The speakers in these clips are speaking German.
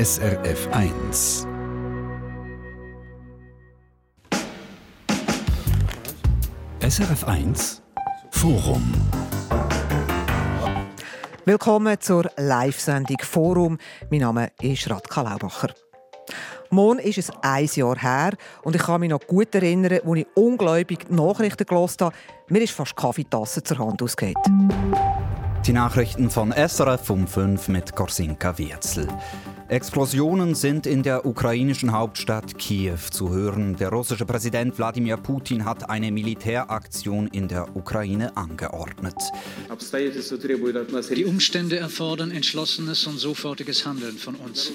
SRF 1. SRF 1 Forum. Willkommen zur Live-Sendung Forum. Mein Name ist Radka Laubacher. Morgen ist es ein Jahr her und ich kann mich noch gut erinnern, als ich ungläubig Nachrichten gelesen habe. Mir ist fast Kaffeetasse zur Hand ausgegangen. Die Nachrichten von SRF um 5 mit Korsinka Wirzel. Explosionen sind in der ukrainischen Hauptstadt Kiew zu hören. Der russische Präsident Wladimir Putin hat eine Militäraktion in der Ukraine angeordnet. Die Umstände erfordern entschlossenes und sofortiges Handeln von uns.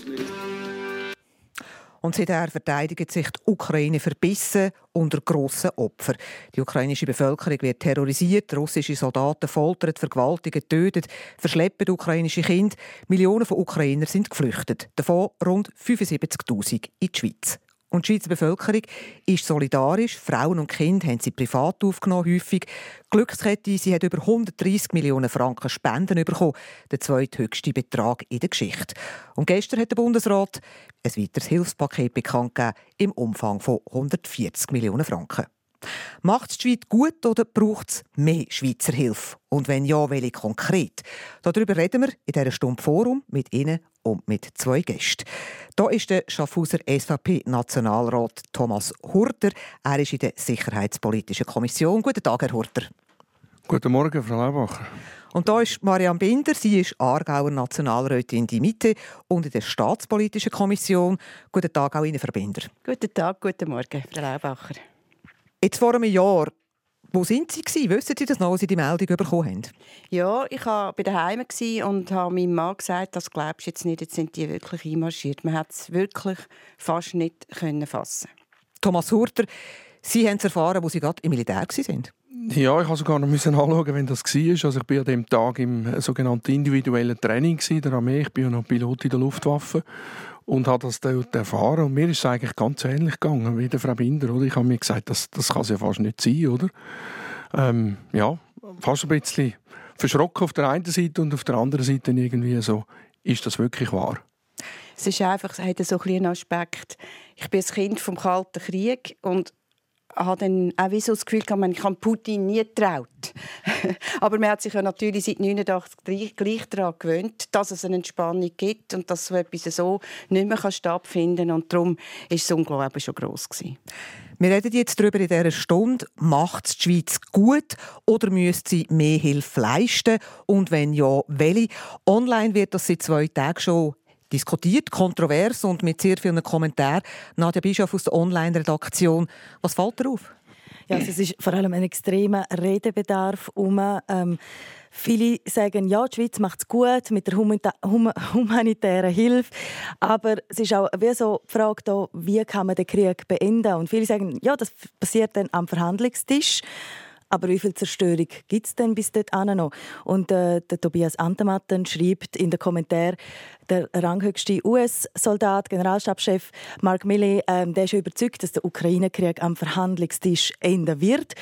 Und seither verteidigt sich die Ukraine verbissen unter grossen Opfern. Die ukrainische Bevölkerung wird terrorisiert, russische Soldaten foltert, vergewaltigen, tötet, verschleppen ukrainische Kinder. Millionen von Ukrainern sind geflüchtet, davon rund 75.000 in die Schweiz. Und die Schweizer Bevölkerung ist solidarisch. Frauen und Kinder haben sie privat aufgenommen, häufig. Glückskette, sie hat über 130 Millionen Franken Spenden bekommen, der zweithöchste Betrag in der Geschichte. Und gestern hat der Bundesrat ein weiteres Hilfspaket bekannt gegeben, im Umfang von 140 Millionen Franken. Macht es die Schweiz gut oder braucht es mehr Schweizer Hilfe? Und wenn ja, welche konkret? Darüber reden wir in dieser Stunde Forum mit Ihnen und mit zwei Gästen. Hier ist der Schaffhauser SVP-Nationalrat Thomas Hurter. Er ist in der Sicherheitspolitischen Kommission. Guten Tag, Herr Hurter. Guten Morgen, Frau Laubacher. Und da ist Marianne Binder. Sie ist Aargauer Nationalrätin in die Mitte und in der Staatspolitischen Kommission. Guten Tag auch Ihnen, Frau Binder. Guten Tag, guten Morgen, Frau Laubacher. Jetzt vor einem Jahr, wo sind Sie gewesen? Wissen Sie das noch, als Sie die Meldung bekommen haben? Ja, ich war bei daheim und habe meinem Mann gesagt, das glaubst du jetzt nicht, jetzt sind die wirklich einmarschiert. Man hat es wirklich fast nicht können fassen. Thomas Hurter, Sie haben es erfahren, wo Sie gerade im Militär waren. Ja, ich musste sogar noch anschauen, wenn das war. Also ich war an dem Tag im sogenannten individuellen Training der Armee. Ich bin ja noch Pilot in der Luftwaffe und habe das dort erfahren. Und mir ist es eigentlich ganz ähnlich gegangen wie der Frau Binder. Oder? Ich habe mir gesagt, das, das kann es ja fast nicht sein, oder? Ähm, ja, fast ein bisschen verschrocken auf der einen Seite und auf der anderen Seite irgendwie so, ist das wirklich wahr? Es ist einfach, es hat so einen Aspekt. Ich bin ein Kind vom Kalten Krieg und habe dann auch wie so das Gefühl gehabt, ich habe Putin nie getraut. Aber man hat sich ja natürlich seit 1989 gleich daran gewöhnt, dass es eine Entspannung gibt und dass so etwas so nicht mehr stattfinden kann. Und darum war das Unglauben schon gross. Gewesen. Wir reden jetzt darüber in dieser Stunde. Macht es die Schweiz gut oder müsste sie mehr Hilfe leisten? Und wenn ja, welche? Online wird das seit zwei Tagen schon diskutiert, kontrovers und mit sehr vielen Kommentaren. Nadja Bischof aus der Online-Redaktion. Was fällt darauf? Ja, also es ist vor allem ein extremer Redebedarf um. Ähm, viele sagen, ja, die Schweiz macht es gut mit der humanitären Hilfe, aber es ist auch wie so die Frage da, wie kann man den Krieg beenden? Und viele sagen, ja, das passiert dann am Verhandlungstisch. Aber wie viel Zerstörung gibt es denn bis dort noch? Und äh, der Tobias Antematten schreibt in den Kommentaren, der ranghöchste US-Soldat, Generalstabschef Mark Milley, äh, der ist überzeugt, dass der Ukraine-Krieg am Verhandlungstisch enden wird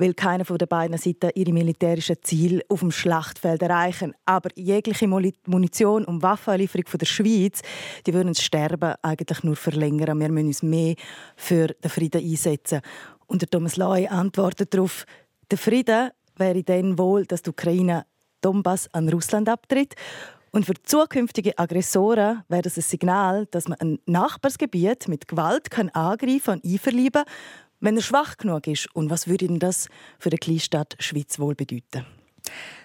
weil keiner von den beiden Seiten ihre militärischen Ziele auf dem Schlachtfeld erreichen. Aber jegliche Munition und Waffenlieferung von der Schweiz, die würden das Sterben eigentlich nur verlängern. Wir müssen uns mehr für den Frieden einsetzen. Und der Thomas Loy antwortet darauf, der Frieden wäre dann wohl, dass die Ukraine Donbass an Russland abtritt. Und für zukünftige Aggressoren wäre das ein Signal, dass man ein Nachbarsgebiet mit Gewalt kann angreifen und einverleiben kann, wenn er schwach genug ist. Und was würde denn das für die Kleinstadt Schweiz wohl bedeuten?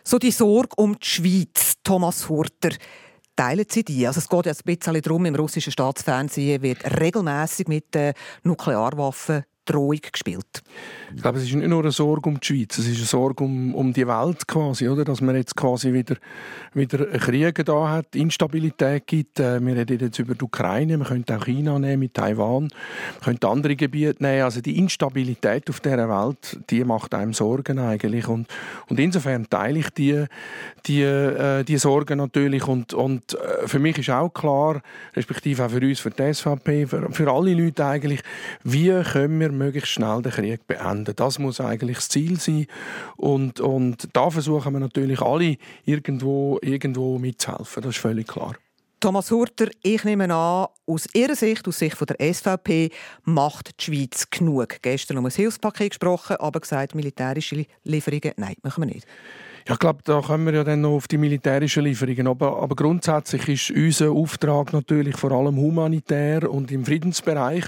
So die Sorge um die Schweiz, Thomas Hurter. Teilen Sie die? Also es geht ja ein bisschen darum, im russischen Staatsfernsehen wird regelmäßig mit äh, Nuklearwaffen Drohung gespielt. Ich glaube, es ist nicht nur eine Sorge um die Schweiz, es ist eine Sorge um, um die Welt quasi, oder? dass man jetzt quasi wieder, wieder Kriege da hat, Instabilität gibt. Äh, wir reden jetzt über die Ukraine, man könnte auch China nehmen, mit Taiwan, man könnte andere Gebiete nehmen. Also die Instabilität auf dieser Welt, die macht einem Sorgen eigentlich. Und, und insofern teile ich die, die, äh, die Sorgen natürlich. Und, und äh, für mich ist auch klar, respektive auch für uns, für die SVP, für, für alle Leute eigentlich, wie können wir möglichst schnell den Krieg beenden. Das muss eigentlich das Ziel sein. Und, und da versuchen wir natürlich alle irgendwo, irgendwo mitzuhelfen. Das ist völlig klar. Thomas Hurter, ich nehme an, aus Ihrer Sicht, aus Sicht der SVP, macht die Schweiz genug. Gestern um ein Hilfspaket gesprochen, aber gesagt, militärische Lieferungen, nein, machen wir nicht. Ja, ich glaube, da kommen wir ja dann noch auf die militärischen Lieferungen. Aber, aber grundsätzlich ist unser Auftrag natürlich vor allem humanitär und im Friedensbereich.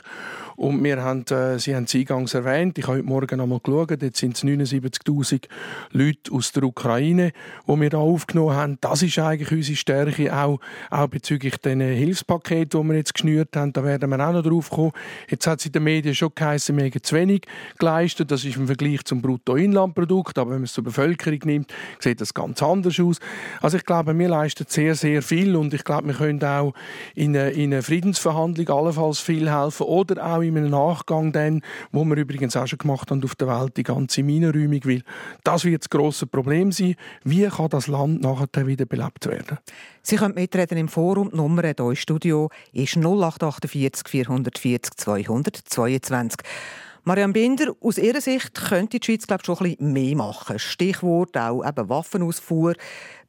Und wir haben, äh, Sie haben es eingangs erwähnt, ich habe heute Morgen einmal geschaut, jetzt sind es 79'000 Leute aus der Ukraine, die wir da aufgenommen haben. Das ist eigentlich unsere Stärke, auch, auch bezüglich den Hilfspaketen, die wir jetzt geschnürt haben. Da werden wir auch noch drauf kommen. Jetzt hat es in den Medien schon geheißen, wir haben zu wenig geleistet. Das ist im Vergleich zum Bruttoinlandprodukt. Aber wenn man es zur Bevölkerung nimmt, sieht das ganz anders aus. Also ich glaube, wir leisten sehr, sehr viel und ich glaube, wir können auch in einer, in einer Friedensverhandlung allenfalls viel helfen oder auch in einem Nachgang dann, wo wir übrigens auch schon gemacht haben auf der Welt, die ganze Minenräumung, weil das wird das grosse Problem sein. Wie kann das Land nachher wieder belebt werden? Sie können mitreden im Forum. Die Nummer hier im Studio ist 0848 440 222. Marianne Binder, aus Ihrer Sicht könnte die Schweiz glaube ich, schon ein bisschen mehr machen. Stichwort auch eben Waffenausfuhr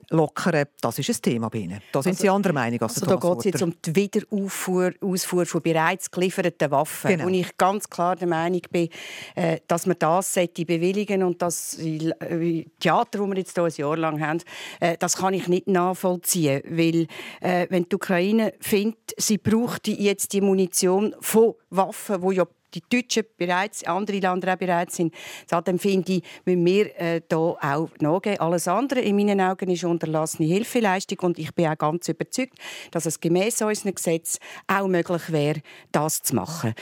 lockern, das ist ein Thema bei Ihnen. Da sind also, Sie anderer Meinung als also Da geht es jetzt um die Wiederausfuhr Ausfuhr von bereits gelieferten Waffen. Genau. Und ich ganz klar der Meinung bin, äh, dass man das bewilligen und das äh, Theater, das wir jetzt hier ein Jahr lang haben, äh, das kann ich nicht nachvollziehen. Weil wenn die Ukraine findet, sie braucht jetzt die Munition von Waffen, die ja die Deutschen bereits, andere Länder auch bereit sind. Deshalb finde ich, müssen wir äh, auch nachgeben. Alles andere in meinen Augen ist unterlassene Hilfeleistung und ich bin auch ganz überzeugt, dass es gemäß unserem Gesetz auch möglich wäre, das zu machen.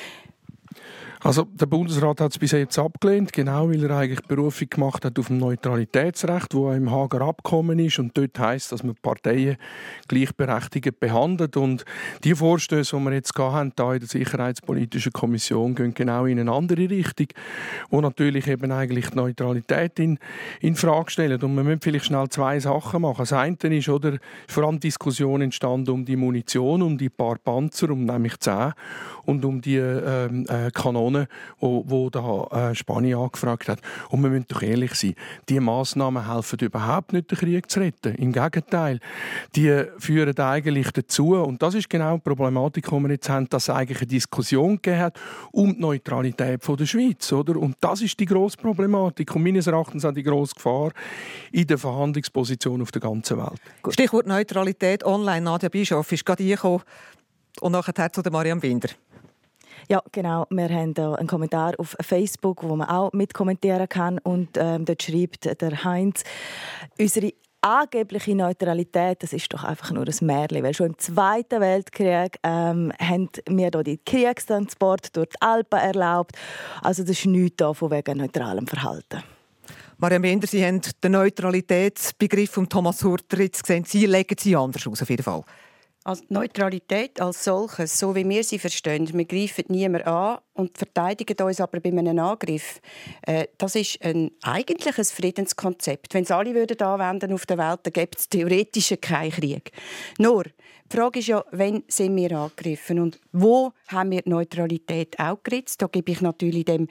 Also der Bundesrat hat es bis jetzt abgelehnt, genau weil er eigentlich Berufung gemacht hat auf dem Neutralitätsrecht, wo im Hager Abkommen ist. Und dort heißt, dass man Parteien gleichberechtigt behandelt. Und die Vorstöße, die wir jetzt haben, da in der Sicherheitspolitischen Kommission, gehen genau in eine andere Richtung, wo natürlich eben eigentlich die Neutralität in, in Frage stellen. Und man muss vielleicht schnell zwei Sachen machen. Das eine ist oder vor allem Diskussion entstanden um die Munition, um die paar Panzer, um nämlich zehn und um die ähm, äh, Kanonen Personen, wo, wo da äh, Spanien angefragt hat. Und wir müssen doch ehrlich sein, diese Massnahmen helfen überhaupt nicht, den Krieg zu retten. Im Gegenteil, die führen eigentlich dazu, und das ist genau die Problematik, die wir jetzt haben, dass es eigentlich eine Diskussion gegeben hat um die Neutralität von der Schweiz. Oder? Und das ist die grosse Problematik und meines Erachtens auch die grosse Gefahr in der Verhandlungsposition auf der ganzen Welt. Stichwort Neutralität online. Nadja Bischof ist gerade eingekommen und nachher zu Mariam Binder. Ja, genau. Wir haben hier einen Kommentar auf Facebook, wo man auch mitkommentieren kann. Und ähm, dort schreibt der Heinz, unsere angebliche Neutralität, das ist doch einfach nur ein Märchen. Weil schon im Zweiten Weltkrieg ähm, haben wir hier die Kriegstransport durch die Alpen erlaubt. Also das ist nichts da von wegen neutralem Verhalten. Mariam Bender, Sie haben den Neutralitätsbegriff von Thomas Hurteritz gesehen. Sie legen sie anders aus, auf jeden Fall. Also Neutralität als solches, so wie wir sie verstehen, wir greifen niemand an und verteidigen uns aber bei einem Angriff, äh, das ist ein eigentliches Friedenskonzept. Wenn es alle würden anwenden auf der Welt, dann gäbe es theoretisch keinen Krieg. Nur, die Frage ist ja, wann sind wir angegriffen und wo haben wir die Neutralität auch geritzt? Da gebe ich natürlich dem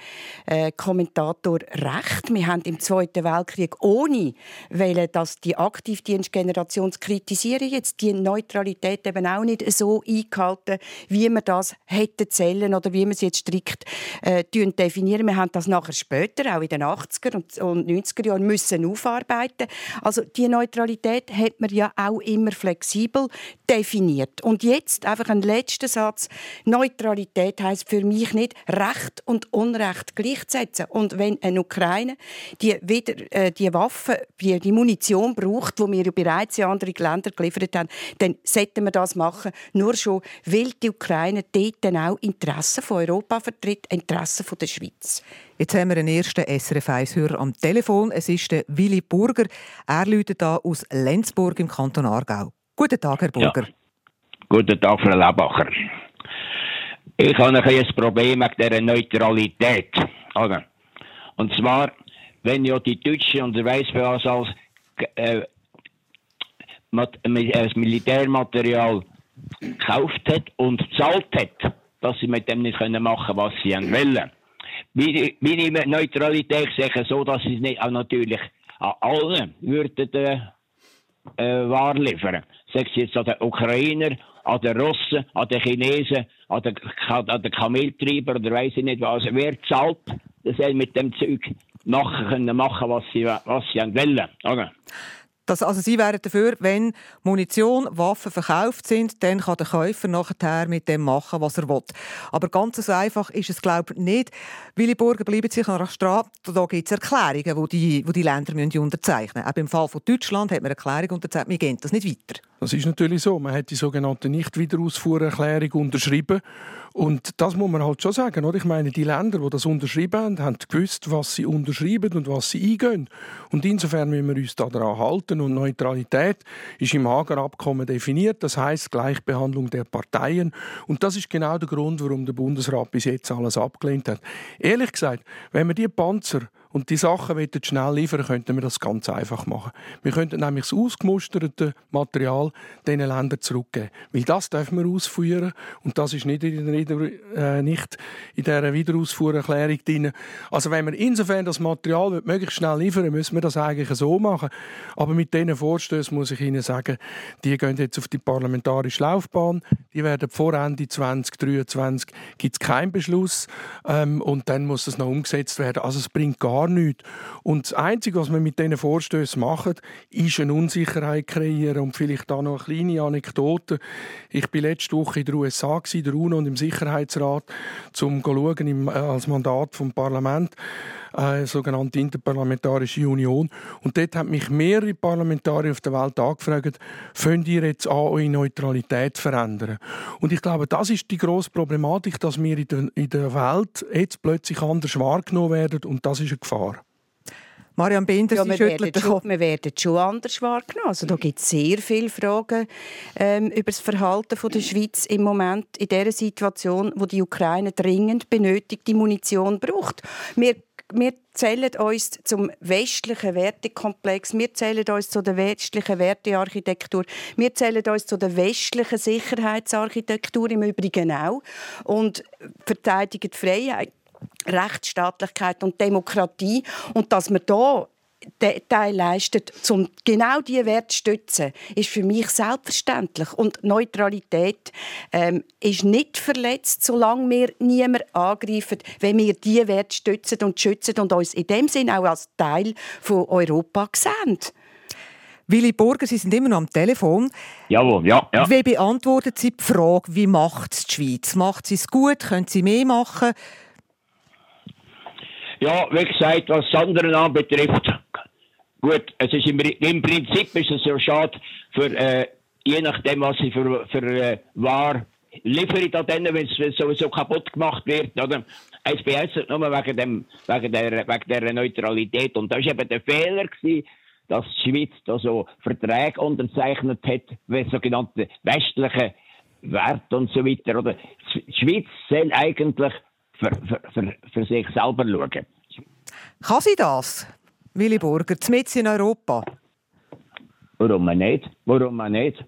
äh, Kommentator recht. Wir haben im Zweiten Weltkrieg ohne wollen, dass die Aktivdienstgeneration zu kritisieren, jetzt die Neutralität eben auch nicht so eingehalten, wie wir das hätten zählen oder wie wir sie jetzt strikt äh, definieren. Wir haben das nachher später, auch in den 80er und, und 90er Jahren, müssen aufarbeiten. Also die Neutralität hat man ja auch immer flexibel definiert. Und jetzt einfach ein letzter Satz. Neutralität heißt für mich nicht Recht und Unrecht gleichsetzen. Und wenn eine Ukraine die wieder äh, die Waffen, die, die Munition braucht, wo wir bereits in andere Länder geliefert haben, dann sollten wir das machen. Nur schon, weil die Ukraine dort dann auch Interessen von Europa vertritt, Interessen der Schweiz. Jetzt haben wir einen ersten SRF 1-Hörer am Telefon. Es ist der Willy Burger. Er läutet da aus Lenzburg im Kanton Aargau. Guten Tag, Herr Burger. Ja. Guten Tag, Frau Lebacher. Ich habe ein, ein Problem mit dieser Neutralität. Oder? Und zwar, wenn ja die Deutschen und der weiss was als äh, das Militärmaterial gekauft hat und gezahlt hat, dass sie mit dem nicht können machen was sie wollen. Meine Neutralität sehe so, dass sie es nicht auch natürlich an allen würden äh, äh, Ware liefern. Sei jetzt an den Ukrainer, an den Russen, an den Chinesen, an den, an den Kameltreiber oder weiß ich nicht was. Wer zahlt, dass sie mit dem Zeug machen können, machen, was sie, was sie wollen. Okay. Das, also Sie wären dafür, wenn Munition, Waffen verkauft sind, dann kann der Käufer nachher mit dem machen, was er will. Aber ganz so einfach ist es, glaube ich, nicht. Willi Burger bleiben sich an der Straße. Da gibt es Erklärungen, die die, die, die Länder müssen unterzeichnen müssen. Auch im Fall von Deutschland hat man eine Erklärung unterzeichnet, wir gehen das nicht weiter. Das ist natürlich so. Man hat die sogenannte Nicht-Wiederausfuhrerklärung unterschrieben. Und das muss man halt schon sagen. Oder? Ich meine, die Länder, die das unterschrieben haben, haben gewusst, was sie unterschreiben und was sie eingehen. Und insofern müssen wir uns daran halten. Und Neutralität ist im Hager Abkommen definiert. Das heißt Gleichbehandlung der Parteien. Und das ist genau der Grund, warum der Bundesrat bis jetzt alles abgelehnt hat. Ehrlich gesagt, wenn wir die Panzer und die Sachen schnell liefern, könnten wir das ganz einfach machen. Wir könnten nämlich das ausgemusterte Material diesen Ländern zurückgeben. Weil das dürfen wir ausführen und das ist nicht in, der, äh, nicht in dieser Wiederausfuhrerklärung drin. Also wenn wir insofern das Material möglichst schnell liefern müssen wir das eigentlich so machen. Aber mit diesen Vorstößen muss ich Ihnen sagen, die gehen jetzt auf die parlamentarische Laufbahn. Die werden vor Ende 2023 gibt es keinen Beschluss ähm, und dann muss das noch umgesetzt werden. Also es bringt gar gar nichts. Und das Einzige, was wir mit diesen Vorstößen machen, ist eine Unsicherheit kreieren. Und vielleicht da noch eine kleine Anekdote. Ich war letzte Woche in den USA, der UNO und im Sicherheitsrat, um zu schauen, als Mandat vom Parlament äh, sogenannte Interparlamentarische Union. Und dort haben mich mehrere Parlamentarier auf der Welt angefragt, könnt ihr jetzt an eure Neutralität verändern? Und ich glaube, das ist die grosse Problematik, dass wir in der, in der Welt jetzt plötzlich anders wahrgenommen werden und das ist eine Gefahr. Marian Binder, ja, Sie wir schüttelt werden, schon, wir werden schon anders wahrgenommen. Also, da gibt es sehr viele Fragen ähm, über das Verhalten von der Schweiz im Moment in der Situation, wo die Ukraine dringend benötigte Munition braucht. Wir wir zählen uns zum westlichen Wertekomplex, wir zählen uns zu der westlichen Wertearchitektur, wir zählen uns zu der westlichen Sicherheitsarchitektur im Übrigen auch und verteidigen die Freiheit. Rechtsstaatlichkeit und Demokratie und dass wir da Teil leistet, um genau diese Werte zu stützen, ist für mich selbstverständlich. Und Neutralität ähm, ist nicht verletzt, solange wir niemand angreifen, wenn wir diese Werte stützen und schützen und uns in dem Sinne auch als Teil von Europa sehen. Willi Burger, Sie sind immer noch am Telefon. Jawohl, ja, ja. Wie beantwortet Sie die Frage, wie macht es die Schweiz? Macht sie es gut? Können Sie mehr machen? Ja, wie gesagt, was das andere anbetrifft, gut, es ist im, im Prinzip ist es ja schade, für, äh, je nachdem, was sie für, für äh, Ware liefern da denen, wenn es sowieso kaputt gemacht wird, oder? SBS nur wegen, dem, wegen, der, wegen der Neutralität. Und da war eben der Fehler, gewesen, dass die Schweiz da so Verträge unterzeichnet hat, wie sogenannte westliche Werte und so weiter. Oder? Die Schweiz soll eigentlich für, für, für, für sich selber schauen. Kann sie das, Willi Burger, mitten in Europa? Warum nicht? Warum nicht?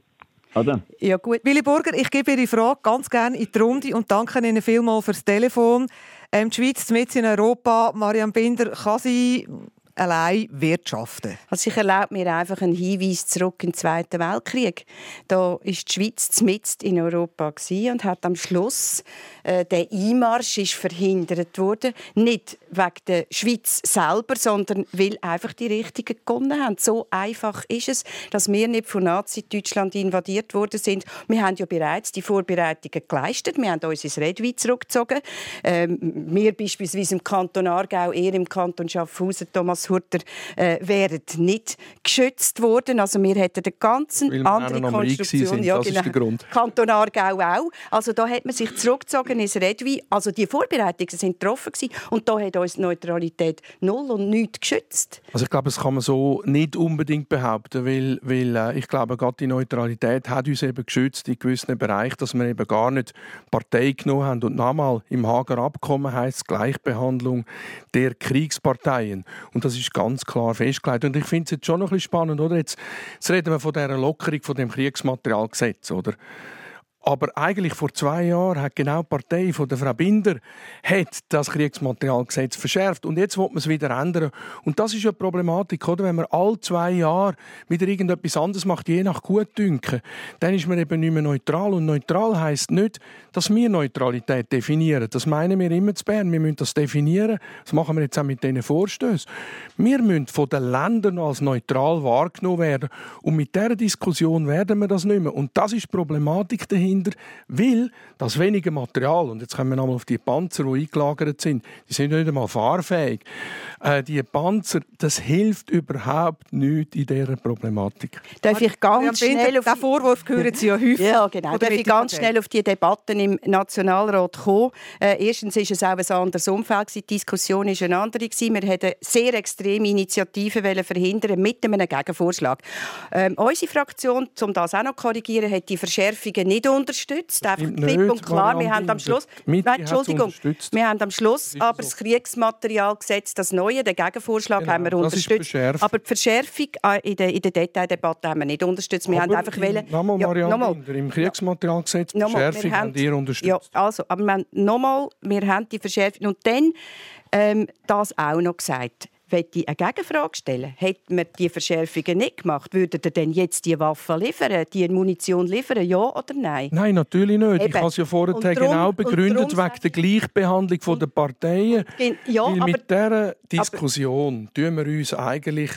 Oder? Ja, gut. Willi Burger, ich gebe Ihre Frage ganz gerne in die Runde und danke Ihnen vielmals fürs Telefon. Ähm, die Schweiz mitten in Europa, Marianne Binder, kann sie allein wirtschaften? Also ich erlaube mir einfach einen Hinweis zurück in den Zweiten Weltkrieg. Da ist die Schweiz mitten in Europa und hat am Schluss äh, der Einmarsch ist verhindert worden, nicht wegen der Schweiz selber, sondern weil einfach die Richtigen gewonnen haben. So einfach ist es, dass wir nicht von Nazi-Deutschland invadiert worden sind. Wir haben ja bereits die Vorbereitungen geleistet. Wir haben uns ins Redwein zurückgezogen. Ähm, wir beispielsweise im Kanton Aargau, eher im Kanton Schaffhausen, Thomas Hurter, äh, wären nicht geschützt worden. Also wir hätten eine ganz andere Konstruktion. Ja, das genau. ist der Grund. Kanton Aargau auch. Also da hat man sich zurückgezogen ins Redwi. Also die Vorbereitungen sind getroffen und da hat uns Neutralität null und nichts geschützt. Also ich glaube, das kann man so nicht unbedingt behaupten, weil, weil äh, ich glaube, gerade die Neutralität hat uns eben geschützt in gewissen Bereichen, dass wir eben gar nicht Partei genommen haben. Und nochmal, im Hager Abkommen heißt Gleichbehandlung der Kriegsparteien. Und das ist ganz klar festgelegt. Und ich finde es jetzt schon noch ein bisschen spannend, oder? Jetzt, jetzt reden wir von dieser Lockerung von dem Kriegsmaterialgesetz, oder? Aber eigentlich vor zwei Jahren hat genau die Partei von der Frau Binder hat das Kriegsmaterialgesetz verschärft und jetzt will man es wieder ändern. Und das ist eine Problematik, oder? Wenn man alle zwei Jahre wieder irgendetwas anderes macht, je nach Gutdünken, dann ist man eben nicht mehr neutral. Und neutral heißt nicht, dass wir Neutralität definieren. Das meinen wir immer zu Bern. Wir müssen das definieren. Das machen wir jetzt auch mit diesen Vorstößen. Wir müssen von den Ländern als neutral wahrgenommen werden. Und mit dieser Diskussion werden wir das nicht mehr. Und das ist die Problematik dahinter dahinter, weil das wenige Material, und jetzt kommen wir nochmal auf die Panzer, die eingelagert sind, die sind nicht einmal fahrfähig. Äh, die Panzer, das hilft überhaupt nicht in dieser Problematik. Darf ich ganz ja, schnell auf... Den Vorwurf hören Sie ja häufig. Ja, genau. Darf ich ganz schnell auf die Debatten im Nationalrat kommen? Äh, erstens ist es auch ein anderes Umfeld. Die Diskussion war eine andere. Wir wollten sehr extreme Initiativen verhindern mit einem Gegenvorschlag. Ähm, unsere Fraktion, um das auch noch zu korrigieren, hat die Verschärfungen nicht unterstützt. Einfach klipp und klar. Wir haben am Schluss, nein, Entschuldigung, wir haben am Schluss aber das Kriegsmaterialgesetz, das neue, den Gegenvorschlag genau, haben wir unterstützt. Aber die Verschärfung äh, in der, in der Detaildebatte haben wir nicht unterstützt. Wir aber haben einfach wollen, nochmal, Marianne ja, nochmal. Binder, im Kriegsmaterialgesetz die Verschärfung haben, haben ihr unterstützt. Ja, also, aber wir nochmal, wir haben die Verschärfung und dann ähm, das auch noch gesagt möchte ich eine Gegenfrage stellen. Hätten wir die Verschärfungen nicht gemacht, würdet ihr denn jetzt die Waffen liefern, die Munition liefern, ja oder nein? Nein, natürlich nicht. Eben. Ich habe es ja vorher genau begründet, wegen der Gleichbehandlung der Parteien. Ja, Weil mit dieser Diskussion aber, tun wir uns eigentlich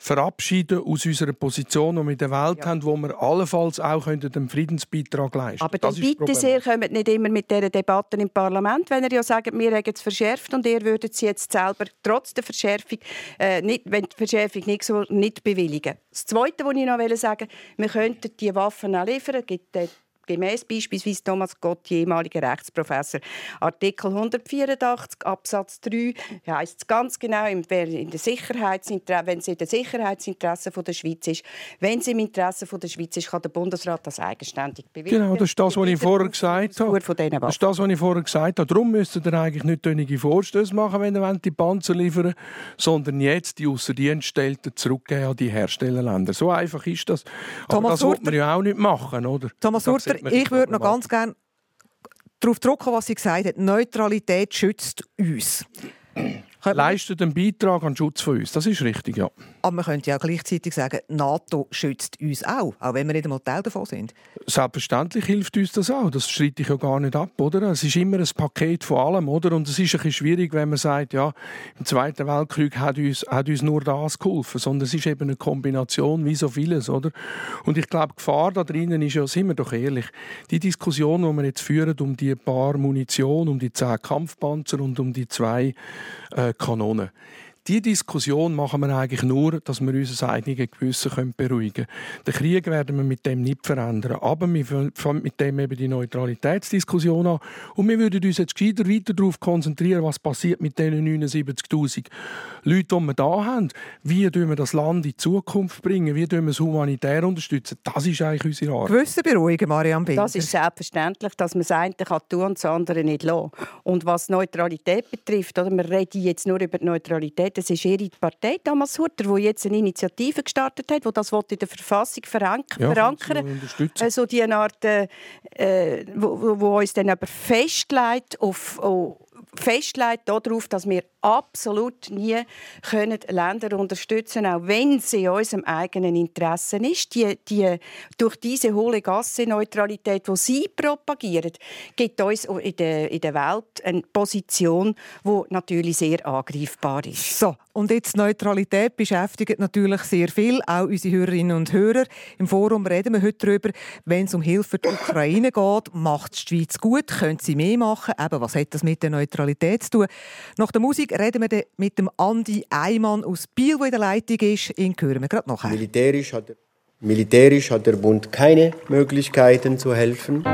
verabschieden aus unserer Position, die wir in der Welt ja. haben, wo wir allenfalls auch einen Friedensbeitrag leisten Aber dann bitte sehr, kommt nicht immer mit dieser Debatte im Parlament, wenn ihr ja sagt, wir haben es verschärft und ihr würdet sie jetzt selber trotz der Verschärfung, äh, nicht, wenn die Verschärfung nicht so nicht bewilligen. Das Zweite, was ich noch sagen wollte, wir könnten die Waffen auch liefern, gibt gemäß beispielsweise Thomas Gott, ehemaliger Rechtsprofessor. Artikel 184 Absatz 3 heißt es ganz genau, in der wenn es in der Sicherheitsinteresse der Schweiz ist, wenn es im Interesse der Schweiz ist, kann der Bundesrat das eigenständig bewilligen. Genau, das ist das, was ich vorher gesagt habe. Das ist das, was ich vorher gesagt habe. Darum müsste ihr eigentlich nicht tönige Vorstöße machen, wenn ihr die Panzer liefern sondern jetzt die ausser Dienst stellten zurückgeben an die Herstellerländer. So einfach ist das. Aber Thomas das sollte man ja auch nicht machen, oder? Thomas Urter, ich würde noch ganz gerne darauf drücken, was sie gesagt hat. Neutralität schützt uns. Leistet einen Beitrag an den Schutz von uns. Das ist richtig, ja. Aber man könnte ja gleichzeitig sagen, NATO schützt uns auch, auch wenn wir nicht einmal Teil davon sind. Selbstverständlich hilft uns das auch. Das streite ich ja gar nicht ab, oder? Es ist immer ein Paket von allem, oder? Und es ist ein bisschen schwierig, wenn man sagt, ja, im Zweiten Weltkrieg hat uns, hat uns nur das geholfen, sondern es ist eben eine Kombination wie so vieles, oder? Und ich glaube, die Gefahr da drinnen ist ja, sind wir doch ehrlich, die Diskussion, die wir jetzt führen um die paar Munition, um die zehn Kampfpanzer und um die zwei äh, Kanonen die Diskussion machen wir eigentlich nur, dass wir unser eigenes Gewissen beruhigen können. Den Krieg werden wir mit dem nicht verändern. Aber wir fangen mit dem eben die Neutralitätsdiskussion an. Und wir würden uns jetzt gescheiter weiter darauf konzentrieren, was passiert mit den 79'000 Leuten, die wir hier haben. Wie bringen wir das Land in die Zukunft bringen? Wie wir es humanitär unterstützen? Das ist eigentlich unsere Arbeit. Gewissen beruhigen, Marianne Binder. Das ist selbstverständlich, dass man das eine kann tun und das andere nicht lassen. Und was Neutralität betrifft, oder, wir reden jetzt nur über die Neutralität, das ist ihre Partei, Thomas Hutter, die jetzt eine Initiative gestartet hat, die das in der Verfassung verank ja, verankern. Also die Art, äh, äh, wo, wo uns dann aber festlegt auf, auf festlegt darauf, dass wir absolut nie können Länder unterstützen können, auch wenn sie in unserem eigenen Interesse ist. Die, die, durch diese hohle Gasse-Neutralität, die sie propagieren, gibt uns in der, in der Welt eine Position, die natürlich sehr angreifbar ist. So, und jetzt Neutralität beschäftigt natürlich sehr viel, auch unsere Hörerinnen und Hörer. Im Forum reden wir heute darüber, wenn es um Hilfe für die Ukraine geht, macht die Schweiz gut, können sie mehr machen? Eben, was hat das mit der Neutralität zu tun? Nach der Musik reden wir mit dem Andi Eimann aus Biel, der in der Leitung ist. Ihn hören wir gerade nachher. Militärisch hat, der, militärisch hat der Bund keine Möglichkeiten zu helfen.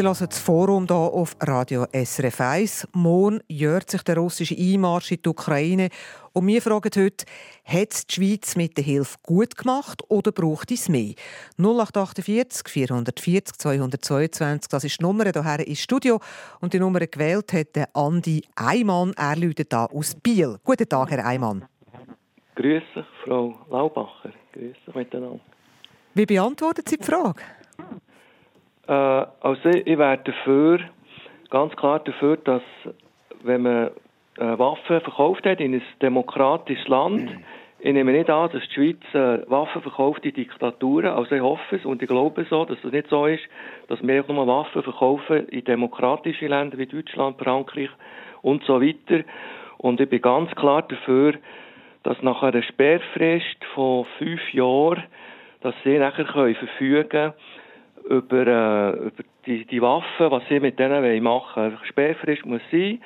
Sie hören das Forum hier auf Radio SRF 1. Morgen jährt sich der russische Einmarsch in die Ukraine. Und wir fragen heute, hat es die Schweiz mit der Hilfe gut gemacht oder braucht es mehr? 0848 440 222, das ist die Nummer hierher ins Studio. Und die Nummer gewählt hat Andi Eimann. Er läutet da aus Biel. Guten Tag, Herr Eimann. Grüße, Frau Laubacher. Grüße miteinander. Wie beantworten Sie die Frage? Äh, also ich wäre dafür, ganz klar dafür, dass wenn man äh, Waffen verkauft hat in ein demokratisches Land, ich nehme nicht an, dass die Schweiz äh, Waffen verkauft in Diktaturen. Also ich hoffe es und ich glaube so, dass es nicht so ist, dass wir nur Waffen verkaufen in demokratische Länder wie Deutschland, Frankreich und so weiter. Und ich bin ganz klar dafür, dass nach einer Sperrfrist von fünf Jahren, dass sie nachher können verfügen können, über, äh, über die, die Waffen, was sie mit denen machen wollen. Sperrfrist muss sein.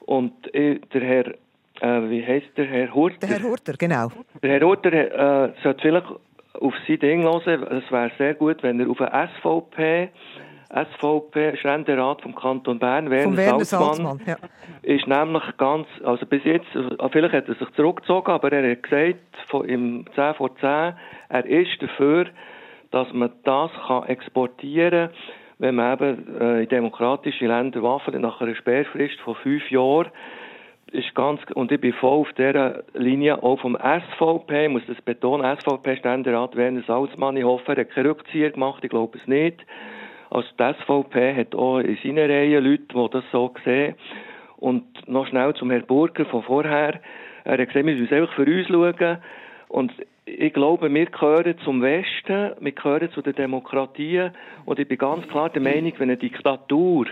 Und der Herr, äh, wie heißt der Herr Hurter? Der Herr Hurter, genau. Der Herr Hurter äh, sollte vielleicht auf sein Ding hören. Es wäre sehr gut, wenn er auf eine SVP SVP, Ständerat vom Kanton Bern, Werner, Werner Salzmann, Salzmann ja. ist nämlich ganz, also bis jetzt, also vielleicht hat er sich zurückgezogen, aber er hat gesagt, von, im 10 vor 10, er ist dafür, dass man das kann exportieren kann, wenn man eben äh, in demokratische Länder Waffen nach einer Sperrfrist von fünf Jahren ist ganz, und ich bin voll auf dieser Linie auch vom SVP, ich muss das betonen, SVP-Ständerat Werner Salzmann, ich hoffe, er hat keine Rückzieher gemacht, ich glaube es nicht. Also die SVP hat auch in seinen Reihen Leute, die das so sehen. Und noch schnell zum Herrn Burger von vorher. Er hat gesagt, wir müssen einfach für uns schauen. Und ich glaube, wir gehören zum Westen, wir gehören zu der Demokratie und ich bin ganz klar der Meinung, wenn eine Diktatur,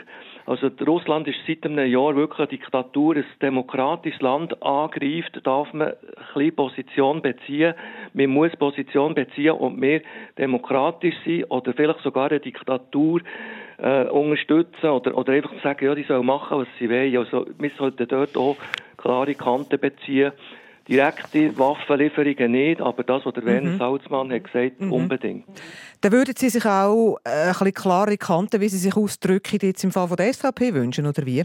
also Russland ist seit einem Jahr wirklich eine Diktatur, ein demokratisches Land angreift, darf man ein bisschen Position beziehen. Man muss Position beziehen und mehr demokratisch sein oder vielleicht sogar eine Diktatur äh, unterstützen oder, oder einfach sagen, ja, die sollen machen, was sie wollen. Also wir sollten dort auch klare Kanten beziehen direkte Waffenlieferungen nicht, aber das, was der mhm. Werner Salzmann hat gesagt, mhm. unbedingt. Dann würden Sie sich auch äh, ein bisschen klare Kanten, wie Sie sich ausdrücken, jetzt im Fall von der SVP wünschen, oder wie?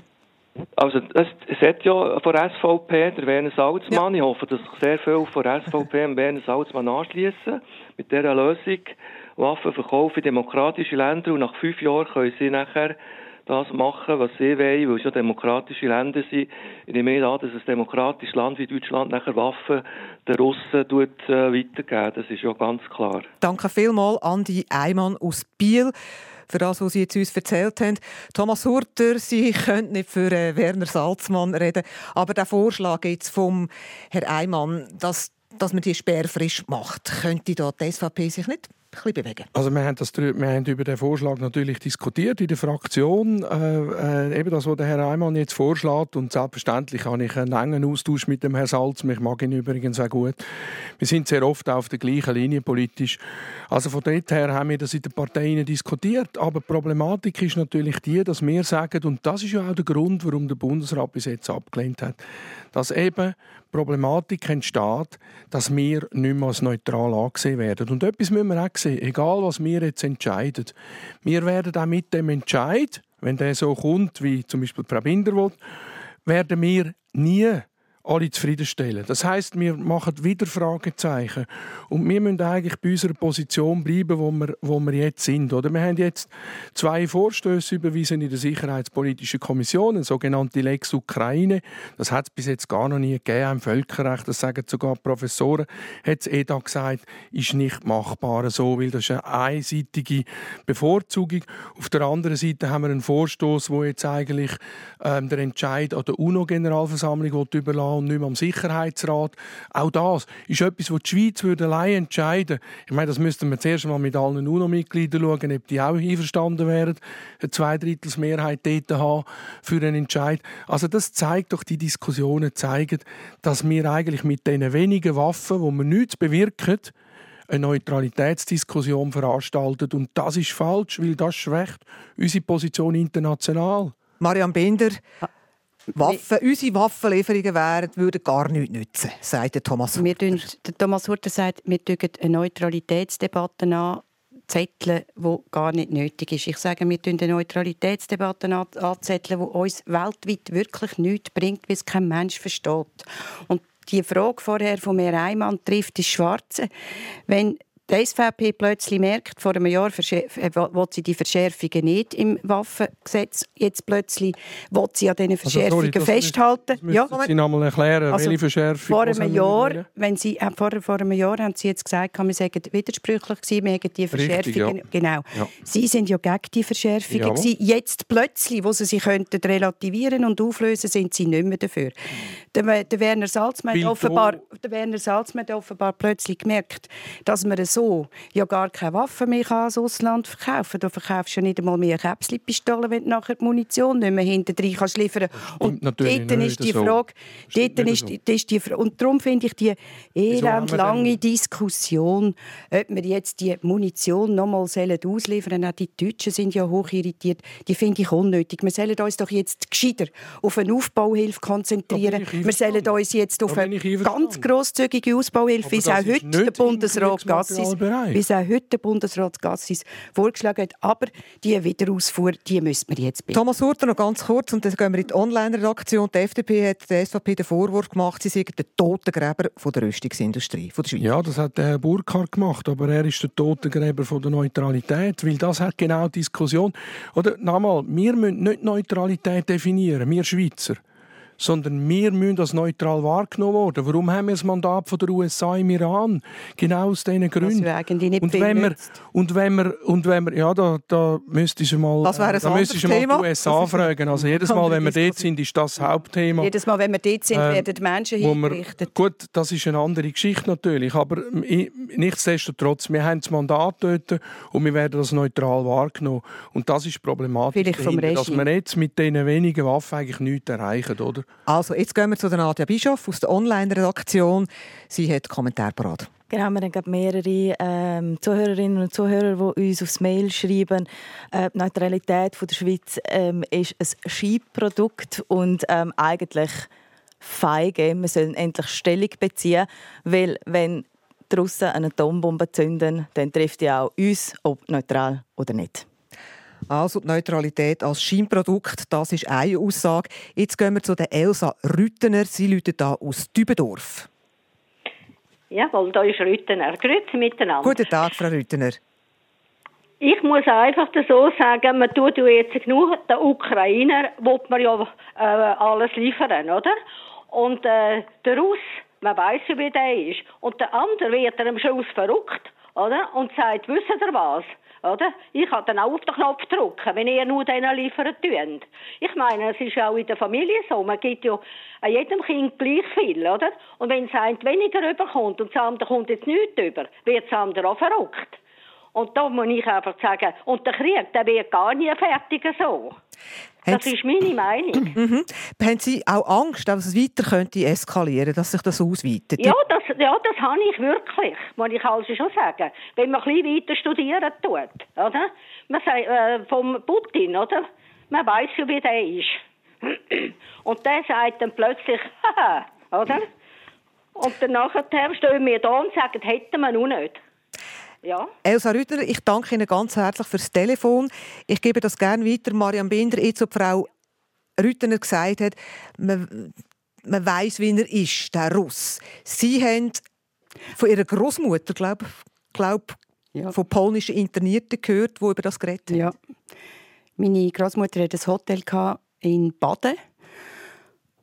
Also es, es hat ja von der SVP der Werner Salzmann. Ja. Ich hoffe, dass sich sehr viel von der SVP dem Werner Salzmann anschließen mit dieser Lösung. Waffen verkaufen in demokratische Länder und nach fünf Jahren können sie nachher das machen, was sie wollen, weil es ja demokratische Länder sind. Ich nehme an, dass ein demokratisches Land wie Deutschland nachher Waffen den Russen tut, äh, weitergeben. Das ist ja ganz klar. Danke vielmals, Andi Eimann aus Biel für das, was Sie jetzt uns erzählt haben. Thomas Hurter, Sie können nicht für äh, Werner Salzmann reden, aber der Vorschlag jetzt vom Herrn Eimann, dass, dass man die sperrfrisch macht, könnte da die SVP sich nicht bisschen bewegen? Also wir haben, das, wir haben über den Vorschlag natürlich diskutiert in der Fraktion. Äh, äh, eben das, was der Herr Eimann jetzt vorschlägt. Und selbstverständlich habe ich einen engen Austausch mit dem Herrn Salz. Ich mag ihn übrigens auch gut. Wir sind sehr oft auf der gleichen Linie politisch. Also von dort her haben wir das in den Parteien diskutiert. Aber die Problematik ist natürlich die, dass wir sagen, und das ist ja auch der Grund, warum der Bundesrat bis jetzt abgelehnt hat, dass eben Problematik entsteht, dass wir nicht mehr als neutral angesehen werden. Und etwas müssen wir auch sehen, egal was wir jetzt entscheiden. Wir werden auch mit dem Entscheid, wenn der so kommt, wie zum Beispiel Frau Binder will, werden wir nie alle zufriedenstellen. Das heißt, wir machen wieder Fragezeichen und wir müssen eigentlich bei unserer Position bleiben, wo wir, wo wir jetzt sind. Oder wir haben jetzt zwei Vorstöße überwiesen in der Sicherheitspolitischen Kommission, eine sogenannte Lex Ukraine. Das hat es bis jetzt gar noch nie gegeben im Völkerrecht. Das sagen sogar Professoren. Hat es EDA gesagt, ist nicht machbar so, weil das ist eine einseitige Bevorzugung. Auf der anderen Seite haben wir einen Vorstoß, wo jetzt eigentlich ähm, der Entscheid an der UNO-Generalversammlung überlassen und nicht mehr am Sicherheitsrat. Auch das ist etwas, was die Schweiz würde allein entscheiden Ich meine, das müssten wir zuerst mal mit allen UNO-Mitgliedern schauen, ob die auch einverstanden wären, eine Zweidrittelsmehrheit dort haben für einen Entscheid. Also das zeigt doch, die Diskussionen zeigen, dass wir eigentlich mit diesen wenigen Waffen, wo wir nichts bewirken, eine Neutralitätsdiskussion veranstaltet. Und das ist falsch, weil das schwächt unsere Position international. Marian Binder, Waffen, unsere Waffenlieferungen wären, würden gar nichts nützen, sagt Thomas Hurter. Wir der Thomas Hurter sagt, wir eine Neutralitätsdebatte an anzetteln, wo gar nicht nötig ist. Ich sage, wir tun die Neutralitätsdebatte anzetteln, wo uns weltweit wirklich nichts bringt, weil es kein Mensch versteht. Und die Frage vorher von mir Eimann trifft ist Schwarze. Wenn die SVP plötzlich merkt, vor einem Jahr äh, will sie die Verschärfungen nicht im Waffengesetz. Jetzt plötzlich will sie an diesen Verschärfungen also, sorry, festhalten. Das ja, Sie noch mal erklären, also, welche Verschärfung vor einem Jahr, wenn sie, äh, vor, vor einem Jahr haben Sie jetzt gesagt, wir sagen widersprüchlich gewesen, wir hätten die Verschärfungen. Ja. Genau. Ja. Sie sind ja gegen die Verschärfungen. Ja. Jetzt plötzlich, wo sie sie könnten relativieren und auflösen, sind sie nicht mehr dafür. Der, der Werner Salzmann hat offenbar, der Werner Salzmann offenbar plötzlich gemerkt, dass man so ja gar keine Waffen mehr ans Ausland verkaufen kann. Du verkaufst ja nicht einmal mehr Käpsli-Pistolen, wenn du nachher die Munition nicht mehr hinterher kannst liefern Und dort ist die Frage, so. dort ist, so. ist die und darum finde ich die elend lange Diskussion, ob wir jetzt die Munition noch mal ausliefern. Auch die Deutschen sind ja hoch irritiert. Die finde ich unnötig. Wir sollen uns doch jetzt gescheiter auf eine Aufbauhilfe konzentrieren. Wir sollen uns jetzt auf eine ganz grosszügige Ausbauhilfe, wie es auch heute der Bundesrat Gassis. Wie es auch heute der Bundesrat Gassis vorgeschlagen hat. Aber die Wiederausfuhr, die müssen wir jetzt bieten. Thomas Hurter, noch ganz kurz, und dann gehen wir in die Online-Redaktion. Die FDP hat der SVP den Vorwurf gemacht, sie seien der Totengräber von der Rüstungsindustrie von der Schweiz. Ja, das hat der Burkhardt gemacht, aber er ist der Totengräber von der Neutralität, weil das hat genau die Diskussion. Oder, nochmal, wir müssen nicht Neutralität definieren, wir Schweizer sondern wir müssen als neutral wahrgenommen werden. Warum haben wir das Mandat von der USA im Iran? Genau aus diesen Gründen. Nicht und, wenn wir, und wenn wir und wenn wir ja da, da müsste ich mal das da müsste mal die USA fragen. Also jedes Mal, wenn wir dort sind, ist das, das Hauptthema. Jedes Mal, wenn wir dort sind, äh, werden die Menschen hingerichtet. Gut, das ist eine andere Geschichte natürlich, aber nichtsdestotrotz, wir haben das Mandat dort und wir werden das neutral wahrgenommen. Und das ist problematisch, dass wir jetzt mit diesen wenigen Waffen eigentlich nichts erreichen, oder? Also, jetzt gehen wir zu Nadja Bischoff aus der Online-Redaktion. Sie hat Kommentar parat. Genau, wir haben mehrere ähm, Zuhörerinnen und Zuhörer, die uns aufs Mail schreiben, äh, die Neutralität von der Schweiz ähm, ist ein Skiprodukt und ähm, eigentlich feige. Wir sollen endlich Stellung beziehen, weil wenn die Russen eine Atombombe zünden, dann trifft die auch uns, ob neutral oder nicht. Also die Neutralität als Scheinprodukt, das ist eine Aussage. Jetzt gehen wir zu der Elsa Rüttener. Sie läutet da aus Dübendorf. Jawohl, da ist Rüttener. Grüezi miteinander. Guten Tag, Frau Rüttener. Ich muss einfach so sagen, man tut ja jetzt genug, der Ukrainer will man ja äh, alles liefern, oder? Und äh, der Russ, man weiß ja, wie der ist. Und der andere wird am Schluss verrückt, oder? Und sagt, wisst ihr was? Oder? Ich kann dann auch auf den Knopf drücken, wenn ihr nur denen liefern tut. Ich meine, es ist auch in der Familie so. Man gibt ja an jedem Kind gleich viel, oder? Und wenn das eine weniger überkommt und das andere kommt jetzt nichts über, wird das andere auch verrückt. Und da muss ich einfach sagen, und der Krieg, der wird gar nie fertig so. Das ist meine Meinung. Mhm. Haben Sie auch Angst, dass es weiter könnte eskalieren, dass sich das ausweitet? Ja, das, ja, das habe ich wirklich, muss ich also schon sagen. Wenn man ein bisschen weiter studieren tut, oder? Man sagt, äh, vom Putin, oder? Man weiß ja, wie der ist. Und der sagt dann plötzlich, haha, oder? Und dann nachher stehen wir da und sagen, hätten wir noch nicht. Ja. Elsa Rüther, ich danke Ihnen ganz herzlich fürs Telefon. Ich gebe das gerne weiter. Marian Binder, jetzt, ob Frau Rüttener gesagt hat, man, man weiß, wie er ist, der Russ. Sie haben von ihrer Großmutter, glaube glaub, ja. von polnischen Internierten gehört, die über das geredet haben. Ja. Meine Großmutter hatte ein Hotel in Baden